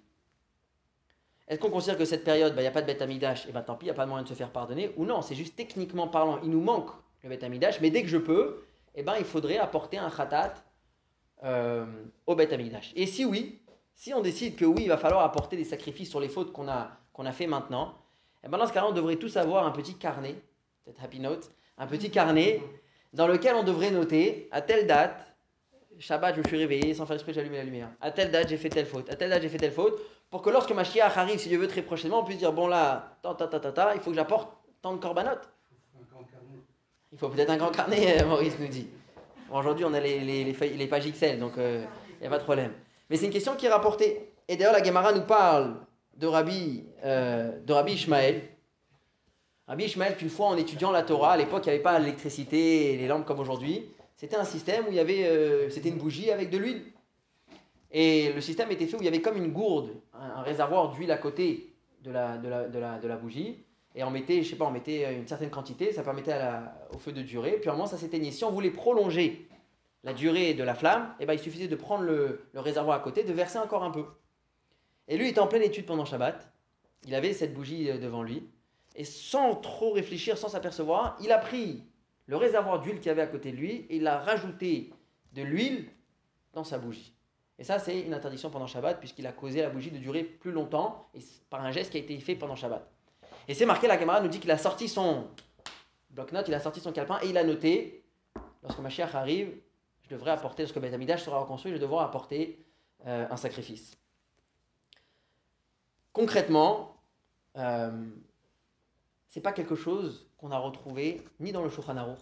Est-ce qu'on considère que cette période, bah, il n'y a pas de Beth Amidash, et bien tant pis, il n'y a pas de moyen de se faire pardonner Ou non, c'est juste techniquement parlant, il nous manque le Beth Amidash, mais dès que je peux, eh ben, il faudrait apporter un khatat euh, au Beth Amikdash. Et si oui, si on décide que oui, il va falloir apporter des sacrifices sur les fautes qu'on a, qu'on a fait maintenant, eh ben, dans ce cas-là, on devrait tous avoir un petit carnet, peut-être Happy Note, un petit carnet dans lequel on devrait noter à telle date, Shabbat, je me suis réveillé, sans faire exprès, j'ai la lumière. À telle date, j'ai fait telle faute. À telle date, j'ai fait telle faute. Pour que lorsque Mashiach arrive, si Dieu veut, très prochainement, on puisse dire bon là, ta, ta, ta, ta, ta il faut que j'apporte tant de corbanotes. Il faut peut-être un grand carnet, euh, Maurice nous dit. Aujourd'hui, on a les, les, les, pages XL, donc il euh, n'y a pas de problème. Mais c'est une question qui est rapportée. Et d'ailleurs, la Gemara nous parle de Rabbi, euh, de Rabbi Ishmael. Rabbi Ishmael, qu'une fois en étudiant la Torah, à l'époque, il n'y avait pas l'électricité et les lampes comme aujourd'hui. C'était un système où il y avait, c'était une bougie avec de l'huile. Et le système était fait où il y avait comme une gourde, un, réservoir d'huile à côté de la, de la, de la, de la bougie et on mettait, je sais pas, on mettait une certaine quantité, ça permettait au feu de durer, puis à un moment ça s'éteignait. Si on voulait prolonger la durée de la flamme, eh ben, il suffisait de prendre le, le réservoir à côté, de verser encore un peu. Et lui était en pleine étude pendant Shabbat. Il avait cette bougie euh, devant lui. Et sans trop réfléchir, sans s'apercevoir, il a pris le réservoir d'huile qu'il avait à côté de lui et il a rajouté de l'huile dans sa bougie. Et ça, c'est une interdiction pendant Shabbat, puisqu'il a causé la bougie de durer plus longtemps, par un geste qui a été fait pendant Shabbat. Et c'est marqué, la caméra nous dit qu'il a sorti son bloc-notes, il a sorti son calepin, et il a noté, lorsque ma chère arrive, je devrais apporter, lorsque Beth Amidash sera reconstruit, je devrais apporter euh, un sacrifice. Concrètement, euh, c'est pas quelque chose qu'on a retrouvé ni dans le Shulchan Aruch,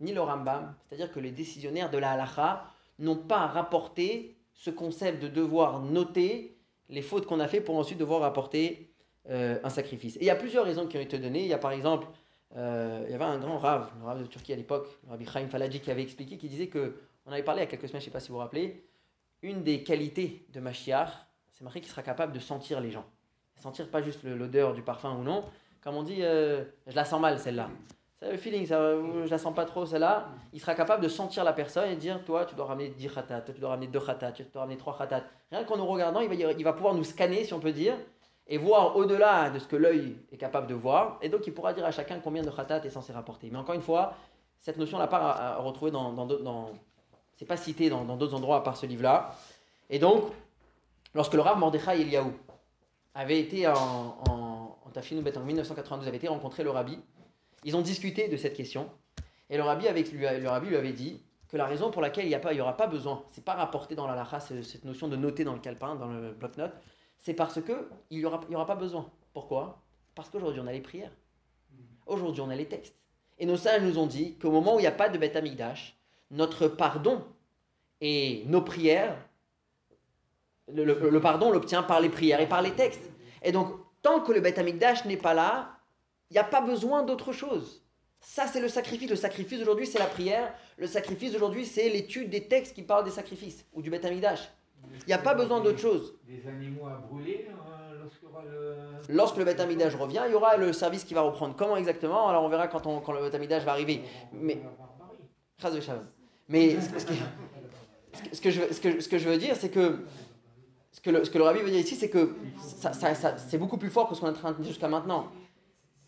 ni le Rambam, c'est-à-dire que les décisionnaires de la halacha n'ont pas rapporté ce concept de devoir noter les fautes qu'on a fait pour ensuite devoir apporter euh, un sacrifice. Et il y a plusieurs raisons qui ont été données. Il y a par exemple, euh, il y avait un grand rave, le rave de Turquie à l'époque, le rabbi Chaim Falaji, qui avait expliqué, qui disait que, on avait parlé il y a quelques semaines, je ne sais pas si vous vous rappelez, une des qualités de Mashiach, c'est marqué qu'il sera capable de sentir les gens. Sentir pas juste l'odeur du parfum ou non, comme on dit, euh, je la sens mal celle-là. C'est le feeling, ça, je la sens pas trop celle-là. Il sera capable de sentir la personne et dire Toi, tu dois ramener 10 khatat, toi, tu dois ramener 2 khatat, tu dois ramener 3 khatat. Rien qu'en nous regardant, il va, il va pouvoir nous scanner, si on peut dire, et voir au-delà de ce que l'œil est capable de voir. Et donc, il pourra dire à chacun combien de khatat est censé rapporter. Mais encore une fois, cette notion, on l'a pas retrouvée dans. dans, dans c'est pas cité dans d'autres endroits à part ce livre-là. Et donc, lorsque le Rav Mordechai Eliaou avait été en Tafshin en 1992, avait été rencontrer le Rabbi ils ont discuté de cette question. Et le rabbi, avec lui, le rabbi lui avait dit que la raison pour laquelle il n'y aura pas besoin, c'est pas rapporté dans la lacha, cette notion de noter dans le calepin, dans le bloc-notes, c'est parce que il n'y aura, y aura pas besoin. Pourquoi? Parce qu'aujourd'hui on a les prières. Aujourd'hui on a les textes. Et nos sages nous ont dit qu'au moment où il n'y a pas de Beth Amikdash, notre pardon et nos prières, le, le pardon on l'obtient par les prières et par les textes. Et donc, tant que le Beth Amikdash n'est pas là, il n'y a pas besoin d'autre chose. Ça, c'est le sacrifice. Le sacrifice aujourd'hui, c'est la prière. Le sacrifice aujourd'hui, c'est l'étude des textes qui parlent des sacrifices ou du Beth Amidash. Il n'y a pas besoin d'autre chose. Des animaux à brûler euh, lorsque le... Lorsque le revient, il y aura le service qui va reprendre. Comment exactement? Alors on verra quand, on, quand le va arriver. Mais. Mais ce que, je, ce, que, ce que je veux dire, c'est que que, le, ce que le rabbi veut dire ici, c'est que ça, ça, c'est beaucoup plus fort que ce qu'on est en train de dire jusqu'à maintenant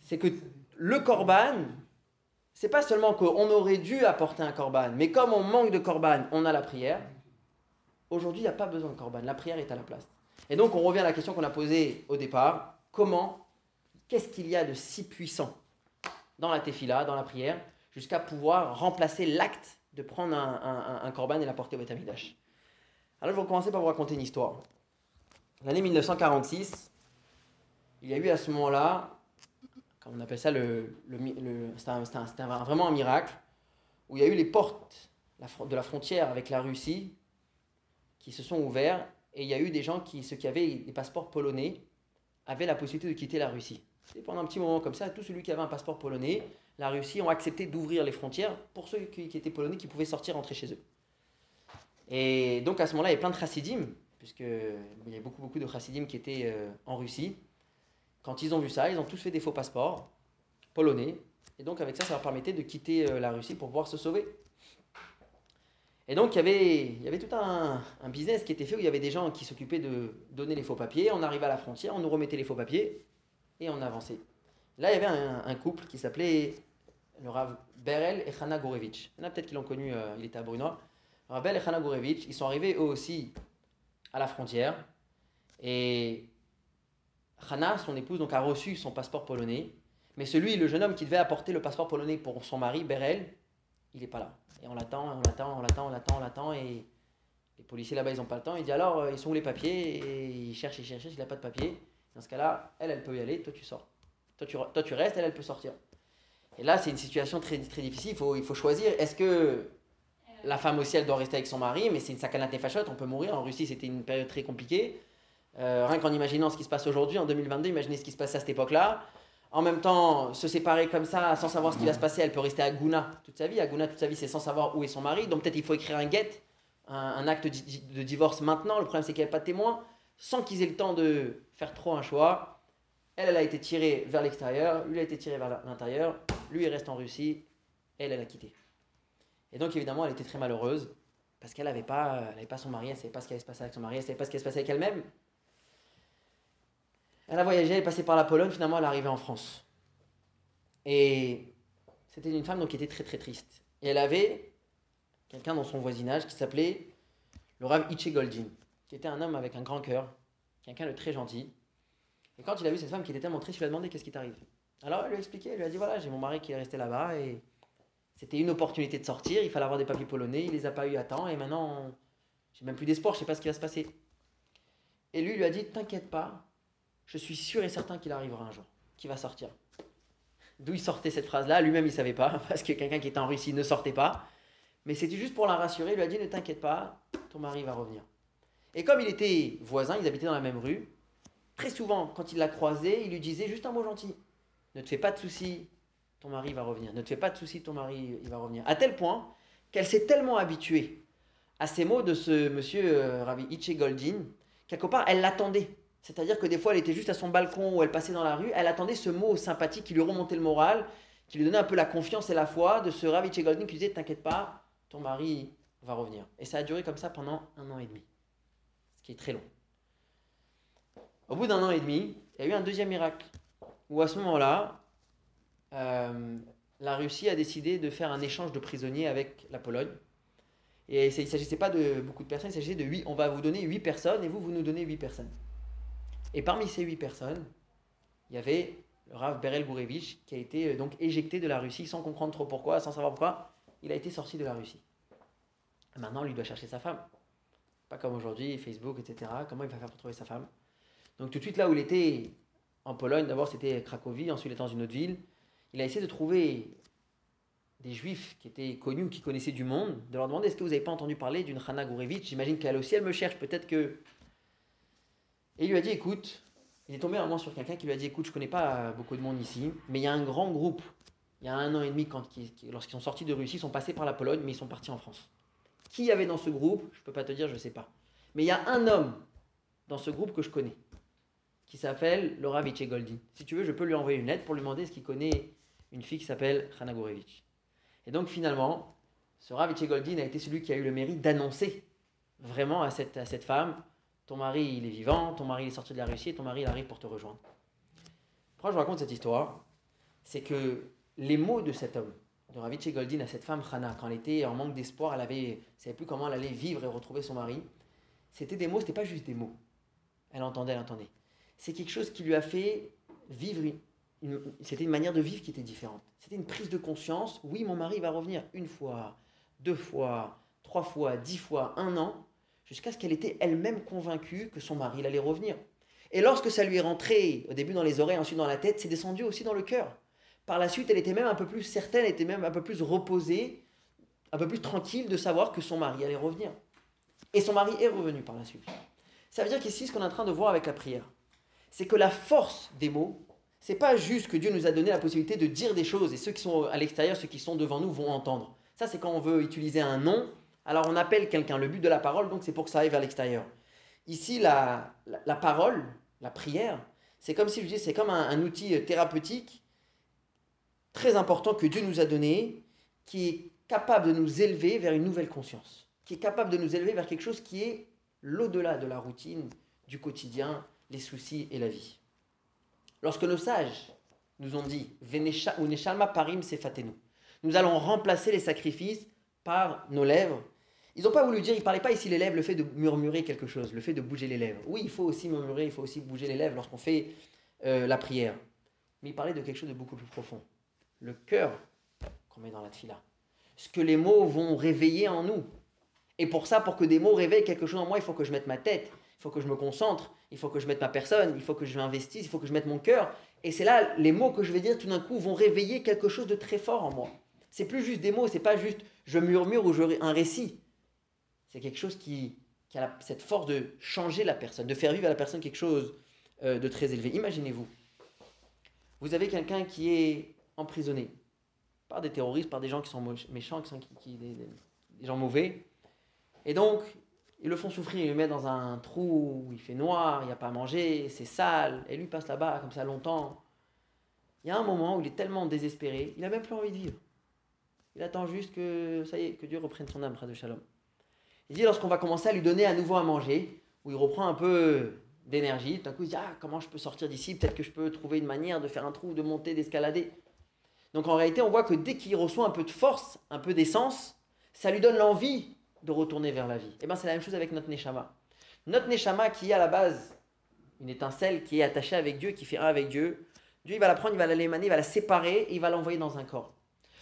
c'est que le korban, c'est pas seulement qu'on aurait dû apporter un korban, mais comme on manque de korban, on a la prière. Aujourd'hui, il n'y a pas besoin de korban, la prière est à la place. Et donc, on revient à la question qu'on a posée au départ comment, qu'est-ce qu'il y a de si puissant dans la tefila, dans la prière, jusqu'à pouvoir remplacer l'acte de prendre un, un, korban et l'apporter au Betamidash Alors, je vais commencer par vous raconter une histoire. L'année 1946, il y a eu à ce moment-là on appelle ça le, c'était vraiment un miracle, où il y a eu les portes de la frontière avec la Russie qui se sont ouvertes, et il y a eu des gens qui, ceux qui avaient des passeports polonais, avaient la possibilité de quitter la Russie. Et pendant un petit moment comme ça, tout celui qui avait un passeport polonais, la Russie ont accepté d'ouvrir les frontières pour ceux qui, étaient polonais qui pouvaient sortir, rentrer chez eux. Et donc à ce moment-là, il y avait plein de chassidim, puisqu'il y avait beaucoup, beaucoup de chassidim qui étaient euh, en Russie. Quand ils ont vu ça, ils ont tous fait des faux passeports polonais. Et donc avec ça, ça leur permettait de quitter euh, la Russie pour pouvoir se sauver. Et donc il y avait, tout un, business qui était fait où il y avait des gens qui s'occupaient de donner les faux papiers. On arrivait à la frontière, on nous remettait les faux papiers et on avançait. Là, il y avait un, couple qui s'appelait le Rav Berel et Chana Gourevitch. Il y en a peut-être qui l'ont connu, euh, il était à Bruno. Rav Berel et Chana Gourevitch, ils sont arrivés eux aussi à la frontière. Et Hana, son épouse, donc, a reçu son passeport polonais. Mais celui, le jeune homme qui devait apporter le passeport polonais pour son mari, Berel, il n'est pas là. Et on l'attend, on l'attend, on l'attend, on l'attend, on l'attend. Et les policiers là-bas, ils n'ont pas le temps. Il dit alors, euh, ils sont où les papiers? Et il cherche, il cherche, il n'a pas de papier. Dans ce cas-là, elle, elle peut y aller, toi tu sors. Toi tu, toi, tu restes, elle, elle peut sortir. Et là, c'est une situation très, très difficile. Il faut, il faut choisir. Est-ce que la femme aussi, elle doit rester avec son mari Mais c'est une sacanate fachotte, on peut mourir. En Russie, c'était une période très compliquée. Euh, rien qu'en imaginant ce qui se passe aujourd'hui, en 2022, imaginez ce qui se passait à cette époque-là. En même temps, se séparer comme ça, sans savoir ce qui va se passer, elle peut rester à Gouna toute sa vie. À Gouna toute sa vie, c'est sans savoir où est son mari. Donc peut-être il faut écrire un get, un, acte de, divorce maintenant. Le problème, c'est qu'il n'y a pas de témoin. Sans qu'ils aient le temps de faire trop un choix. Elle, elle a été tirée vers l'extérieur, lui a été tiré vers l'intérieur. Lui, il reste en Russie. Elle, elle a quitté. Et donc, évidemment, elle était très malheureuse. Parce qu'elle n'avait pas, avait pas son mari, elle ne savait pas ce qui allait se passer avec son mari, elle ne savait pas ce qui allait se passer avec elle-même. Elle a voyagé, elle est passée par la Pologne, finalement elle est arrivée en France. Et c'était une femme donc, qui était très très triste. Et elle avait quelqu'un dans son voisinage qui s'appelait le Rav Goldin, qui était un homme avec un grand cœur, quelqu'un de très gentil. Et quand il a vu cette femme qui était tellement triste, il lui a demandé qu'est-ce qui t'arrive. Alors elle lui a expliqué, elle lui a dit voilà, j'ai mon mari qui est resté là-bas et c'était une opportunité de sortir, il fallait avoir des papiers polonais, il les a pas eu à temps et maintenant j'ai même plus d'espoir, je sais pas ce qui va se passer. Et lui il lui a dit t'inquiète pas, je suis sûr et certain qu'il arrivera un jour, qu'il va sortir. D'où il sortait cette phrase-là, lui-même il savait pas, parce que quelqu'un qui était en Russie ne sortait pas. Mais c'était juste pour la rassurer, il lui a dit ne t'inquiète pas, ton mari va revenir. Et comme il était voisin, ils habitaient dans la même rue, très souvent quand il la croisait, il lui disait juste un mot gentil. Ne te fais pas de soucis, ton mari va revenir. Ne te fais pas de soucis, ton mari il va revenir. À tel point qu'elle s'est tellement habituée à ces mots de ce monsieur euh, Ravi Itche Goldin, quelque part elle l'attendait. C'est-à-dire que des fois elle était juste à son balcon ou elle passait dans la rue, elle attendait ce mot sympathique qui lui remontait le moral, qui lui donnait un peu la confiance et la foi de ce Ravi Itche Goldin qui disait T'inquiète pas, ton mari va revenir. Et ça a duré comme ça pendant un an et demi, ce qui est très long. Au bout d'un an et demi, il y a eu un deuxième miracle, où à ce moment-là, euh, la Russie a décidé de faire un échange de prisonniers avec la Pologne. Et il ne s'agissait pas de beaucoup de personnes, il s'agissait de 8, on va vous donner 8 personnes et vous, vous nous donnez 8 personnes. Et parmi ces 8 personnes, il y avait le Rav Berel Gourevich qui a été euh, donc éjecté de la Russie sans comprendre trop pourquoi, sans savoir pourquoi il a été sorti de la Russie. Maintenant, lui doit chercher sa femme. Pas comme aujourd'hui, Facebook, etc. Comment il va faire pour trouver sa femme? Donc tout de suite là où il était en Pologne, d'abord c'était Cracovie, ensuite il était dans une autre ville. Il a essayé de trouver des juifs qui étaient connus, qui connaissaient du monde, de leur demander est-ce que vous n'avez pas entendu parler d'une Hana Gourevitch? J'imagine qu'elle aussi, elle me cherche, peut-être que. Et il lui a dit écoute, il est tombé un moment sur quelqu'un qui lui a dit écoute, je connais pas beaucoup de monde ici, mais il y a un grand groupe il y a un an et demi, quand, lorsqu'ils sont sortis de Russie, ils sont passés par la Pologne, mais ils sont partis en France. Qui y avait dans ce groupe? Je ne peux pas te dire, je ne sais pas. Mais il y a un homme dans ce groupe que je connais, qui s'appelle Laura Goldi. Si tu veux, je peux lui envoyer une lettre pour lui demander ce qu'il connaît une fille qui s'appelle Hana Gorevich. Et donc finalement, ce Rav Goldin a été celui qui a eu le mérite d'annoncer vraiment à cette, à cette femme, ton mari il est vivant, ton mari il est sorti de la Russie, ton mari il arrive pour te rejoindre. Pourquoi je raconte cette histoire? C'est que les mots de cet homme, de Ravitch Goldin à cette femme Hana, quand elle était en manque d'espoir, elle avait, savait plus comment elle allait vivre et retrouver son mari. C'était des mots, c'était pas juste des mots. Elle entendait, elle entendait. C'est quelque chose qui lui a fait vivre. C'était une manière de vivre qui était différente. C'était une prise de conscience. Oui, mon mari va revenir une fois, deux fois, trois fois, dix fois, un an, jusqu'à ce qu'elle était elle-même convaincue que son mari allait revenir. Et lorsque ça lui est rentré, au début dans les oreilles, ensuite dans la tête, c'est descendu aussi dans le cœur. Par la suite, elle était même un peu plus certaine, elle était même un peu plus reposée, un peu plus tranquille de savoir que son mari allait revenir. Et son mari est revenu par la suite. Ça veut dire qu'ici, ce qu'on est en train de voir avec la prière, c'est que la force des mots, c'est pas juste que Dieu nous a donné la possibilité de dire des choses et ceux qui sont à l'extérieur, ceux qui sont devant nous vont entendre. Ça, c'est quand on veut utiliser un nom, alors on appelle quelqu'un. Le but de la parole, donc, c'est pour que ça aille vers l'extérieur. Ici, la, la, parole, la prière, c'est comme si je disais, c'est comme un outil thérapeutique très important que Dieu nous a donné, qui est capable de nous élever vers une nouvelle conscience, qui est capable de nous élever vers quelque chose qui est l'au-delà de la routine, du quotidien, les soucis et la vie. Lorsque nos sages nous ont dit parim nous allons remplacer les sacrifices par nos lèvres. Ils n'ont pas voulu dire, ils ne parlaient pas ici les lèvres, le fait de murmurer quelque chose, le fait de bouger les lèvres. Oui, il faut aussi murmurer, il faut aussi bouger les lèvres lorsqu'on fait euh, la prière. Mais ils parlaient de quelque chose de beaucoup plus profond le cœur qu'on met dans la tfila. Ce que les mots vont réveiller en nous. Et pour ça, pour que des mots réveillent quelque chose en moi, il faut que je mette ma tête, il faut que je me concentre, il faut que je mette ma personne, il faut que je m'investisse, il faut que je mette mon cœur. Et c'est là, les mots que je vais dire tout d'un coup vont réveiller quelque chose de très fort en moi. C'est plus juste des mots, c'est pas juste je murmure ou je, un récit. C'est quelque chose qui, a cette force de changer la personne, de faire vivre à la personne quelque chose euh, de très élevé. Imaginez-vous, vous avez quelqu'un qui est emprisonnés par des terroristes, par des gens qui sont méchants, qui sont qui, des, gens mauvais. Et donc, ils le font souffrir, ils le mettent dans un trou où il fait noir, il n'y a pas à manger, c'est sale, et lui passe là-bas comme ça longtemps. Il y a un moment où il est tellement désespéré, il n'a même plus envie de vivre. Il attend juste que, ça y est, que Dieu reprenne son âme, de Shalom. Il dit lorsqu'on va commencer à lui donner à nouveau à manger, où il reprend un peu d'énergie, d'un coup il dit ah comment je peux sortir d'ici, peut-être que je peux trouver une manière de faire un trou, de monter, d'escalader. Donc en réalité on voit que dès qu'il reçoit un peu de force, un peu d'essence, ça lui donne l'envie de retourner vers la vie. Et eh bien c'est la même chose avec notre Neshama. Notre Neshama qui est à la base une étincelle qui est attachée avec Dieu, qui fait un avec Dieu, Dieu il va la prendre, il va la l'émaner, il va la séparer et il va l'envoyer dans un corps.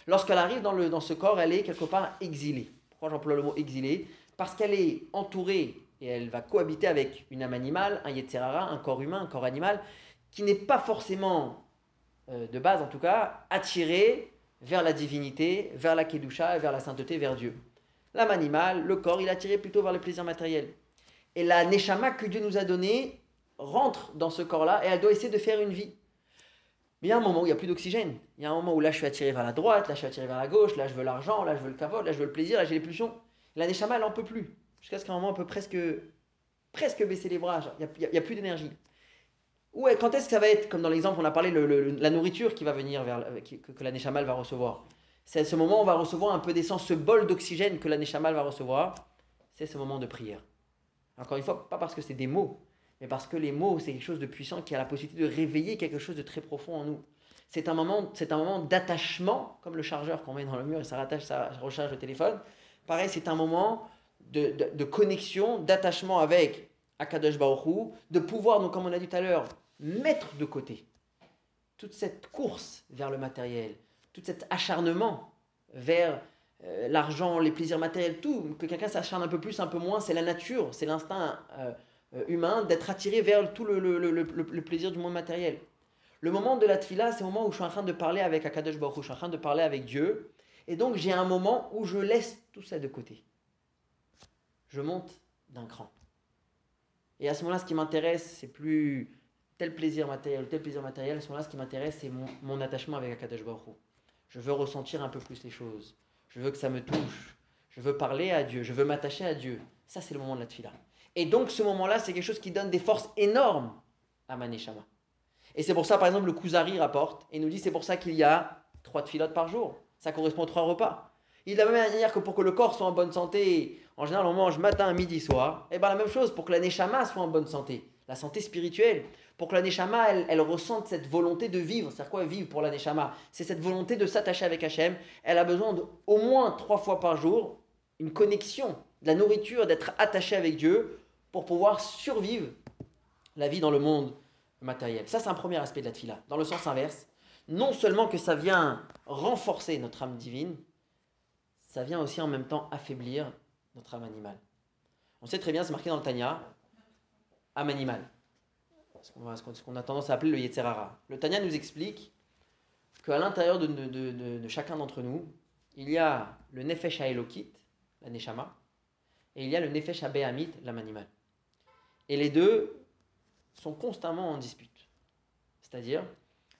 Lorsqu'elle arrive dans, le, dans ce corps, elle est quelque part exilée. Pourquoi j'emploie le mot exilée? Parce qu'elle est entourée et elle va cohabiter avec une âme animale, un Yetzerara, un corps humain, un corps animal, qui n'est pas forcément, euh, de base en tout cas, attiré vers la divinité, vers la Kedusha, vers la sainteté, vers Dieu. L'âme animale, le corps, il est attiré plutôt vers le plaisir matériel. Et la Neshama que Dieu nous a donnée rentre dans ce corps-là et elle doit essayer de faire une vie. Mais il y a un moment où il n'y a plus d'oxygène. Il y a un moment où là je suis attiré vers la droite, là je suis attiré vers la gauche, là je veux l'argent, là je veux le kavod, là je veux le plaisir, là j'ai les pulsions. La Neshama, elle n'en peut plus. Jusqu'à ce qu'à un moment, on peut presque, presque baisser les bras. Il n'y a, plus d'énergie. Ouais, quand est-ce que ça va être, comme dans l'exemple, on a parlé, la nourriture qui va venir, vers, que, la Neshamal va recevoir? C'est à ce moment où on va recevoir un peu d'essence, ce bol d'oxygène que la Neshamal va recevoir. C'est ce moment de prière. Encore une fois, pas parce que c'est des mots, mais parce que les mots, c'est quelque chose de puissant qui a la possibilité de réveiller quelque chose de très profond en nous. C'est un moment, c'est un moment d'attachement, comme le chargeur qu'on met dans le mur et ça rattache, ça recharge le téléphone. Pareil, c'est un moment de, connexion, d'attachement avec Akadosh Baruch de pouvoir, donc, comme on a dit tout à l'heure, mettre de côté toute cette course vers le matériel, tout cet acharnement vers euh, l'argent, les plaisirs matériels, tout, que quelqu'un s'acharne un peu plus, un peu moins, c'est la nature, c'est l'instinct euh, euh, humain d'être attiré vers tout le, plaisir du monde matériel. Le moment de la tfila, c'est le moment où je suis en train de parler avec Akadosh Baruch je suis en train de parler avec Dieu, et donc j'ai un moment où je laisse tout ça de côté je monte d'un cran. Et à ce moment-là, ce qui m'intéresse, c'est plus tel plaisir matériel ou tel plaisir matériel. À ce moment-là, ce qui m'intéresse, c'est mon, attachement avec Akadosh Baruch Je veux ressentir un peu plus les choses. Je veux que ça me touche. Je veux parler à Dieu. Je veux m'attacher à Dieu. Ça, c'est le moment de la tfila. Et donc, ce moment-là, c'est quelque chose qui donne des forces énormes à Maneshama. Et c'est pour ça, par exemple, le Kuzari rapporte et nous dit c'est pour ça qu'il y a trois tfilotes par jour. Ça correspond à trois repas. Il de la même manière que pour que le corps soit en bonne santé, en général on mange matin, midi, soir, et bien la même chose pour que la neshama soit en bonne santé, la santé spirituelle, pour que la neshama elle, ressente cette volonté de vivre. C'est quoi vivre pour la neshama C'est cette volonté de s'attacher avec Hachem. Elle a besoin de, au moins trois fois par jour une connexion, de la nourriture, d'être attachée avec Dieu pour pouvoir survivre la vie dans le monde matériel. Ça c'est un premier aspect de la tfila. Dans le sens inverse, non seulement que ça vient renforcer notre âme divine, ça vient aussi en même temps affaiblir notre âme animale. On sait très bien, c'est marqué dans le Tanya, âme animale. Ce qu'on a tendance à appeler le Yetzerara. Le Tanya nous explique qu'à l'intérieur de, chacun d'entre nous, il y a le Nefesh Haelokit, la Neshama, et il y a le Nefesh Abehamit, l'âme animale. Et les deux sont constamment en dispute. C'est-à-dire,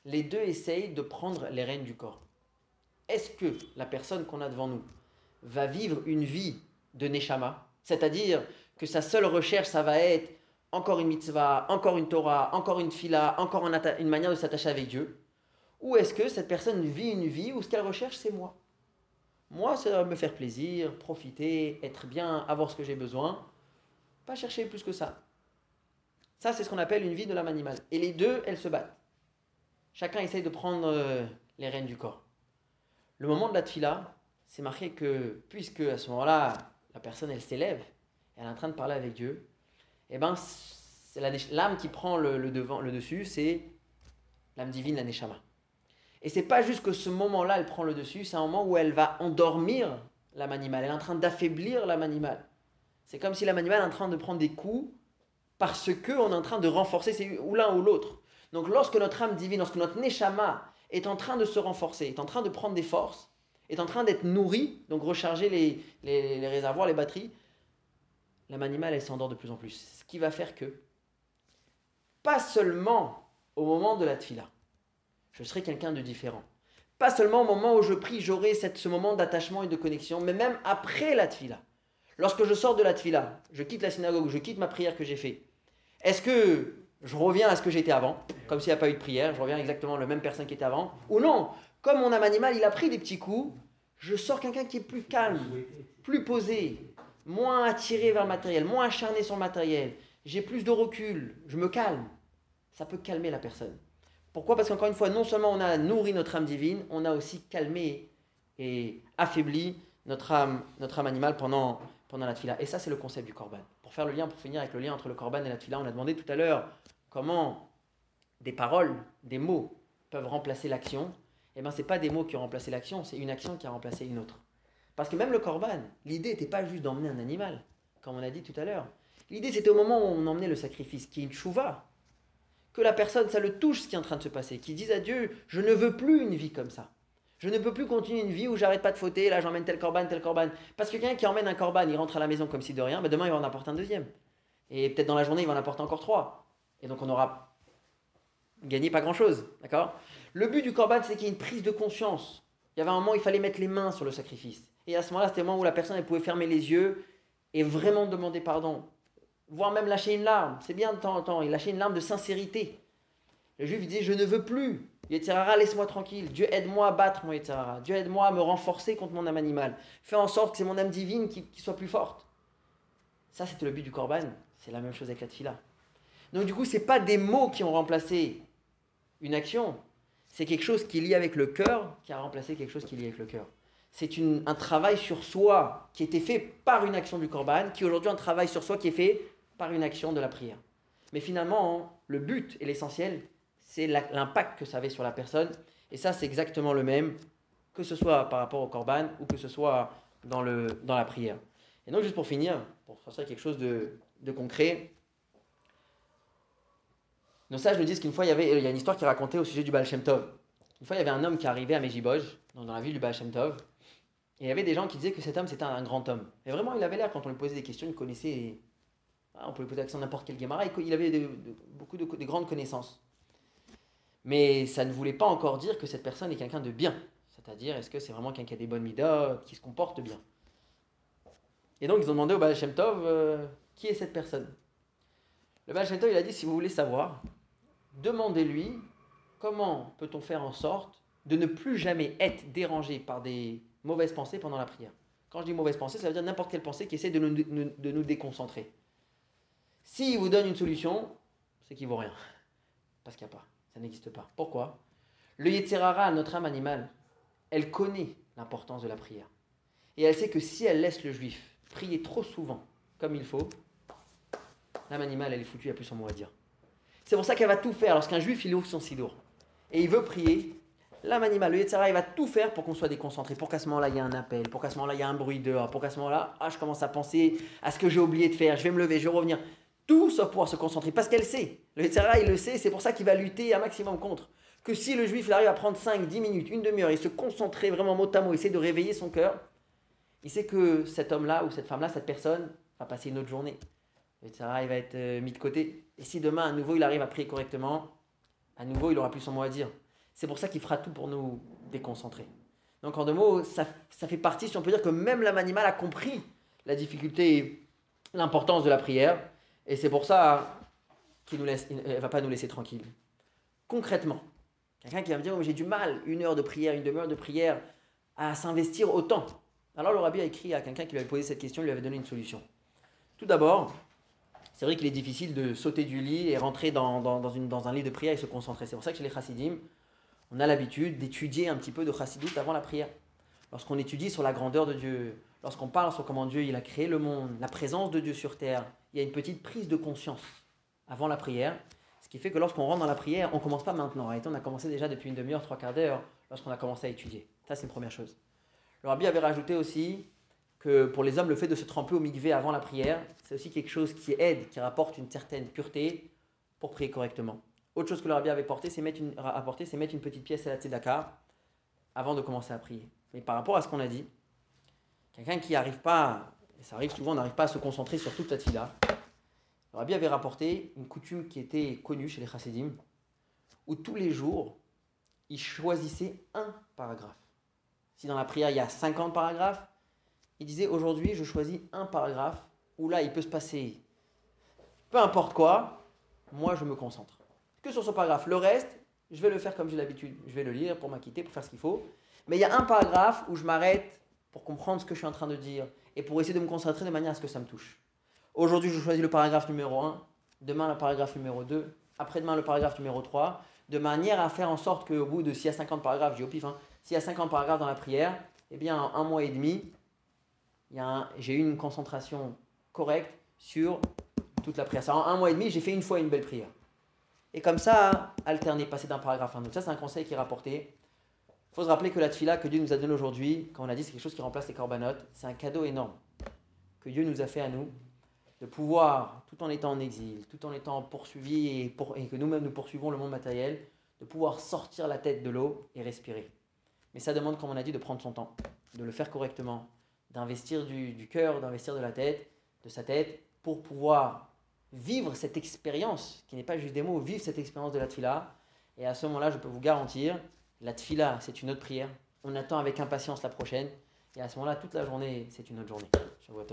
les deux essayent de prendre les rênes du corps. Est-ce que la personne qu'on a devant nous va vivre une vie de Neshama, c'est-à-dire que sa seule recherche, ça va être encore une mitzvah, encore une Torah, encore une fila, encore une, manière de s'attacher avec Dieu Ou est-ce que cette personne vit une vie où ce qu'elle recherche, c'est moi? Moi, c'est me faire plaisir, profiter, être bien, avoir ce que j'ai besoin, pas chercher plus que ça. Ça, c'est ce qu'on appelle une vie de l'âme animale. Et les deux, elles se battent. Chacun essaye de prendre euh, les rênes du corps. Le moment de la tfila, c'est marqué que, puisque à ce moment-là, la personne, elle s'élève, elle est en train de parler avec Dieu, eh ben, l'âme qui prend le, devant, le dessus, c'est l'âme divine, la Neshama. Et c'est pas juste que ce moment-là, elle prend le dessus, c'est un moment où elle va endormir l'âme animale, elle est en train d'affaiblir l'âme animale. C'est comme si l'âme animale est en train de prendre des coups parce qu'on est en train de renforcer, c'est ou l'un ou l'autre. Donc lorsque notre âme divine, lorsque notre Neshama est en train de se renforcer, est en train de prendre des forces, est en train d'être nourrie, donc recharger les, réservoirs, les batteries, l'âme animale, elle s'endort de plus en plus. Ce qui va faire que, pas seulement au moment de la tfila, je serai quelqu'un de différent. Pas seulement au moment où je prie, j'aurai ce moment d'attachement et de connexion, mais même après la tfila. Lorsque je sors de la tfila, je quitte la synagogue, je quitte ma prière que j'ai faite, est-ce que je reviens à ce que j'étais avant, comme s'il n'y a pas eu de prière, je reviens exactement la même personne qui était avant, ou non, comme mon âme animale, il a pris des petits coups, je sors quelqu'un qui est plus calme, plus posé, moins attiré vers le matériel, moins acharné sur le matériel, j'ai plus de recul, je me calme, ça peut calmer la personne. Pourquoi? Parce qu'encore une fois, non seulement on a nourri notre âme divine, on a aussi calmé et affaibli notre âme, notre âme animale pendant, pendant la tfila. Et ça, c'est le concept du korban. Pour faire le lien, pour finir avec le lien entre le korban et la tfila, on a demandé tout à l'heure comment des paroles, des mots peuvent remplacer l'action. Eh bien, ce n'est pas des mots qui ont remplacé l'action, c'est une action qui a remplacé une autre. Parce que même le korban, l'idée n'était pas juste d'emmener un animal, comme on a dit tout à l'heure. L'idée, c'était au moment où on emmenait le sacrifice, qui est une chouva, que la personne, ça le touche ce qui est en train de se passer, qui dise à Dieu, je ne veux plus une vie comme ça. Je ne peux plus continuer une vie où j'arrête pas de fauter, là j'emmène tel corban, tel corban. Parce que quelqu'un qui emmène un corban, il rentre à la maison comme si de rien, ben demain il va en apporter un deuxième. Et peut-être dans la journée il va en apporter encore trois. Et donc on aura gagné pas grand-chose, d'accord? Le but du corban c'est qu'il y ait une prise de conscience. Il y avait un moment où il fallait mettre les mains sur le sacrifice. Et à ce moment-là c'était le moment où la personne pouvait fermer les yeux et vraiment demander pardon. Voire même lâcher une larme. C'est bien de temps en temps. Il lâchait une larme de sincérité. Le juif disait Je ne veux plus. Yetzirara, laisse-moi tranquille. Dieu aide-moi à battre mon Yetzirara. Dieu aide-moi à me renforcer contre mon âme animale. Fais en sorte que c'est mon âme divine qui, soit plus forte. Ça, c'était le but du Korban. C'est la même chose avec la Tfila. Donc, du coup, ce n'est pas des mots qui ont remplacé une action. C'est quelque chose qui est lié avec le cœur qui a remplacé quelque chose qui est lié avec le cœur. C'est un travail sur soi qui était fait par une action du Korban, qui est aujourd'hui un travail sur soi qui est fait par une action de la prière. Mais finalement, le but et l'essentiel, c'est l'impact que ça avait sur la personne. Et ça, c'est exactement le même, que ce soit par rapport au korban ou que ce soit dans, le, dans la prière. Et donc, juste pour finir, pour faire quelque chose de, de concret, nos sages nous disent qu'une fois, il y, avait, il y a une histoire qui est racontée au sujet du Baal Shem Tov. Une fois, il y avait un homme qui arrivait à Mejiboj, dans la ville du Baal Shem Tov, et il y avait des gens qui disaient que cet homme, c'était un, grand homme. Et vraiment, il avait l'air, quand on lui posait des questions, il connaissait... Ah, on pouvait poser l'accent n'importe quel Gemara, il avait beaucoup de, de grandes connaissances. Mais ça ne voulait pas encore dire que cette personne est quelqu'un de bien. C'est-à-dire, est-ce que c'est vraiment quelqu'un qui a des bonnes midas, qui se comporte bien? Et donc, ils ont demandé au Baal Tov euh, qui est cette personne? Le Baal Tov, il a dit si vous voulez savoir, demandez-lui comment peut-on faire en sorte de ne plus jamais être dérangé par des mauvaises pensées pendant la prière. Quand je dis mauvaises pensées, ça veut dire n'importe quelle pensée qui essaie de nous, de nous déconcentrer. S'il vous donne une solution, c'est qu'il vaut rien. Parce qu'il n'y a pas. Ça n'existe pas. Pourquoi? Le Yetzerara, notre âme animale, elle connaît l'importance de la prière. Et elle sait que si elle laisse le juif prier trop souvent comme il faut, l'âme animale, elle est foutue, il n'y a plus son mot à dire. C'est pour ça qu'elle va tout faire. Lorsqu'un juif, il ouvre son sidour et il veut prier, l'âme animale, le Yetzerara, il va tout faire pour qu'on soit déconcentré, pour qu'à ce moment-là, il y ait un appel, pour qu'à ce moment-là, il y ait un bruit dehors, pour qu'à ce moment-là, ah, je commence à penser à ce que j'ai oublié de faire, je vais me lever, je vais revenir. Tout sauf pouvoir se concentrer, parce qu'elle sait. Le Yetzirah, il le sait, c'est pour ça qu'il va lutter un maximum contre. Que si le juif il arrive à prendre 5, 10 minutes, une demi-heure et se concentrer vraiment mot à mot, essayer de réveiller son cœur, il sait que cet homme-là ou cette femme-là, cette personne, va passer une autre journée. Le Yetzirah, il va être euh, mis de côté. Et si demain, à nouveau, il arrive à prier correctement, à nouveau, il aura plus son mot à dire. C'est pour ça qu'il fera tout pour nous déconcentrer. Donc, en deux mots, ça, ça fait partie, si on peut dire que même l'âme animale a compris la difficulté et l'importance de la prière. Et c'est pour ça qu'il ne va pas nous laisser tranquilles. Concrètement, quelqu'un qui va me dire oh, j'ai du mal, une heure de prière, une demi-heure de prière, à s'investir autant. Alors le rabbi a écrit à quelqu'un qui lui avait posé cette question, lui avait donné une solution. Tout d'abord, c'est vrai qu'il est difficile de sauter du lit et rentrer dans, dans, une, dans, un lit de prière et se concentrer. C'est pour ça que chez les chassidim, on a l'habitude d'étudier un petit peu de chassidut avant la prière. Lorsqu'on étudie sur la grandeur de Dieu, lorsqu'on parle sur comment Dieu il a créé le monde, la présence de Dieu sur terre, il y a une petite prise de conscience avant la prière. Ce qui fait que lorsqu'on rentre dans la prière, on ne commence pas maintenant. En on a commencé déjà depuis une demi-heure, trois quarts d'heure, lorsqu'on a commencé à étudier. Ça, c'est une première chose. Le rabbi avait rajouté aussi que pour les hommes, le fait de se tremper au mikvé avant la prière, c'est aussi quelque chose qui aide, qui rapporte une certaine pureté pour prier correctement. Autre chose que le rabbi avait apporté, c'est mettre une, apporté, c'est mettre une petite pièce à la tzedaka avant de commencer à prier. Mais par rapport à ce qu'on a dit, quelqu'un qui n'arrive pas ça arrive souvent, on n'arrive pas à se concentrer sur toute la tfila. Le Rabbi avait rapporté une coutume qui était connue chez les chassidim, où tous les jours, il choisissait un paragraphe. Si dans la prière il y a 50 paragraphes, il disait aujourd'hui je choisis un paragraphe où là il peut se passer peu importe quoi, moi je me concentre. Que sur ce paragraphe. Le reste, je vais le faire comme j'ai l'habitude. Je vais le lire pour m'acquitter, pour faire ce qu'il faut. Mais il y a un paragraphe où je m'arrête pour comprendre ce que je suis en train de dire et pour essayer de me concentrer de manière à ce que ça me touche. Aujourd'hui, je choisis le paragraphe numéro 1, demain le paragraphe numéro 2, après-demain le paragraphe numéro 3, de manière à faire en sorte qu'au bout de s'il y a 50 paragraphes, j'ai au pif, hein, s'il y a 50 paragraphes dans la prière, eh bien en un mois et demi, j'ai eu une concentration correcte sur toute la prière. en un mois et demi, j'ai fait une fois une belle prière. Et comme ça, alterner, passer d'un paragraphe à un autre. Ça, c'est un conseil qui est rapporté. Il faut se rappeler que la tfila que Dieu nous a donnée aujourd'hui, quand on a dit c'est quelque chose qui remplace les corbanotes, c'est un cadeau énorme que Dieu nous a fait à nous, de pouvoir, tout en étant en exil, tout en étant poursuivi et, que nous-mêmes nous poursuivons le monde matériel, de pouvoir sortir la tête de l'eau et respirer. Mais ça demande, comme on a dit, de prendre son temps, de le faire correctement, d'investir du, du cœur, d'investir de la tête, de sa tête, pour pouvoir vivre cette expérience, qui n'est pas juste des mots, vivre cette expérience de la tfila. Et à ce moment-là, je peux vous garantir, la tfila, c'est une autre prière. On attend avec impatience la prochaine. Et à ce moment-là, toute la journée, c'est une autre journée. Shavuot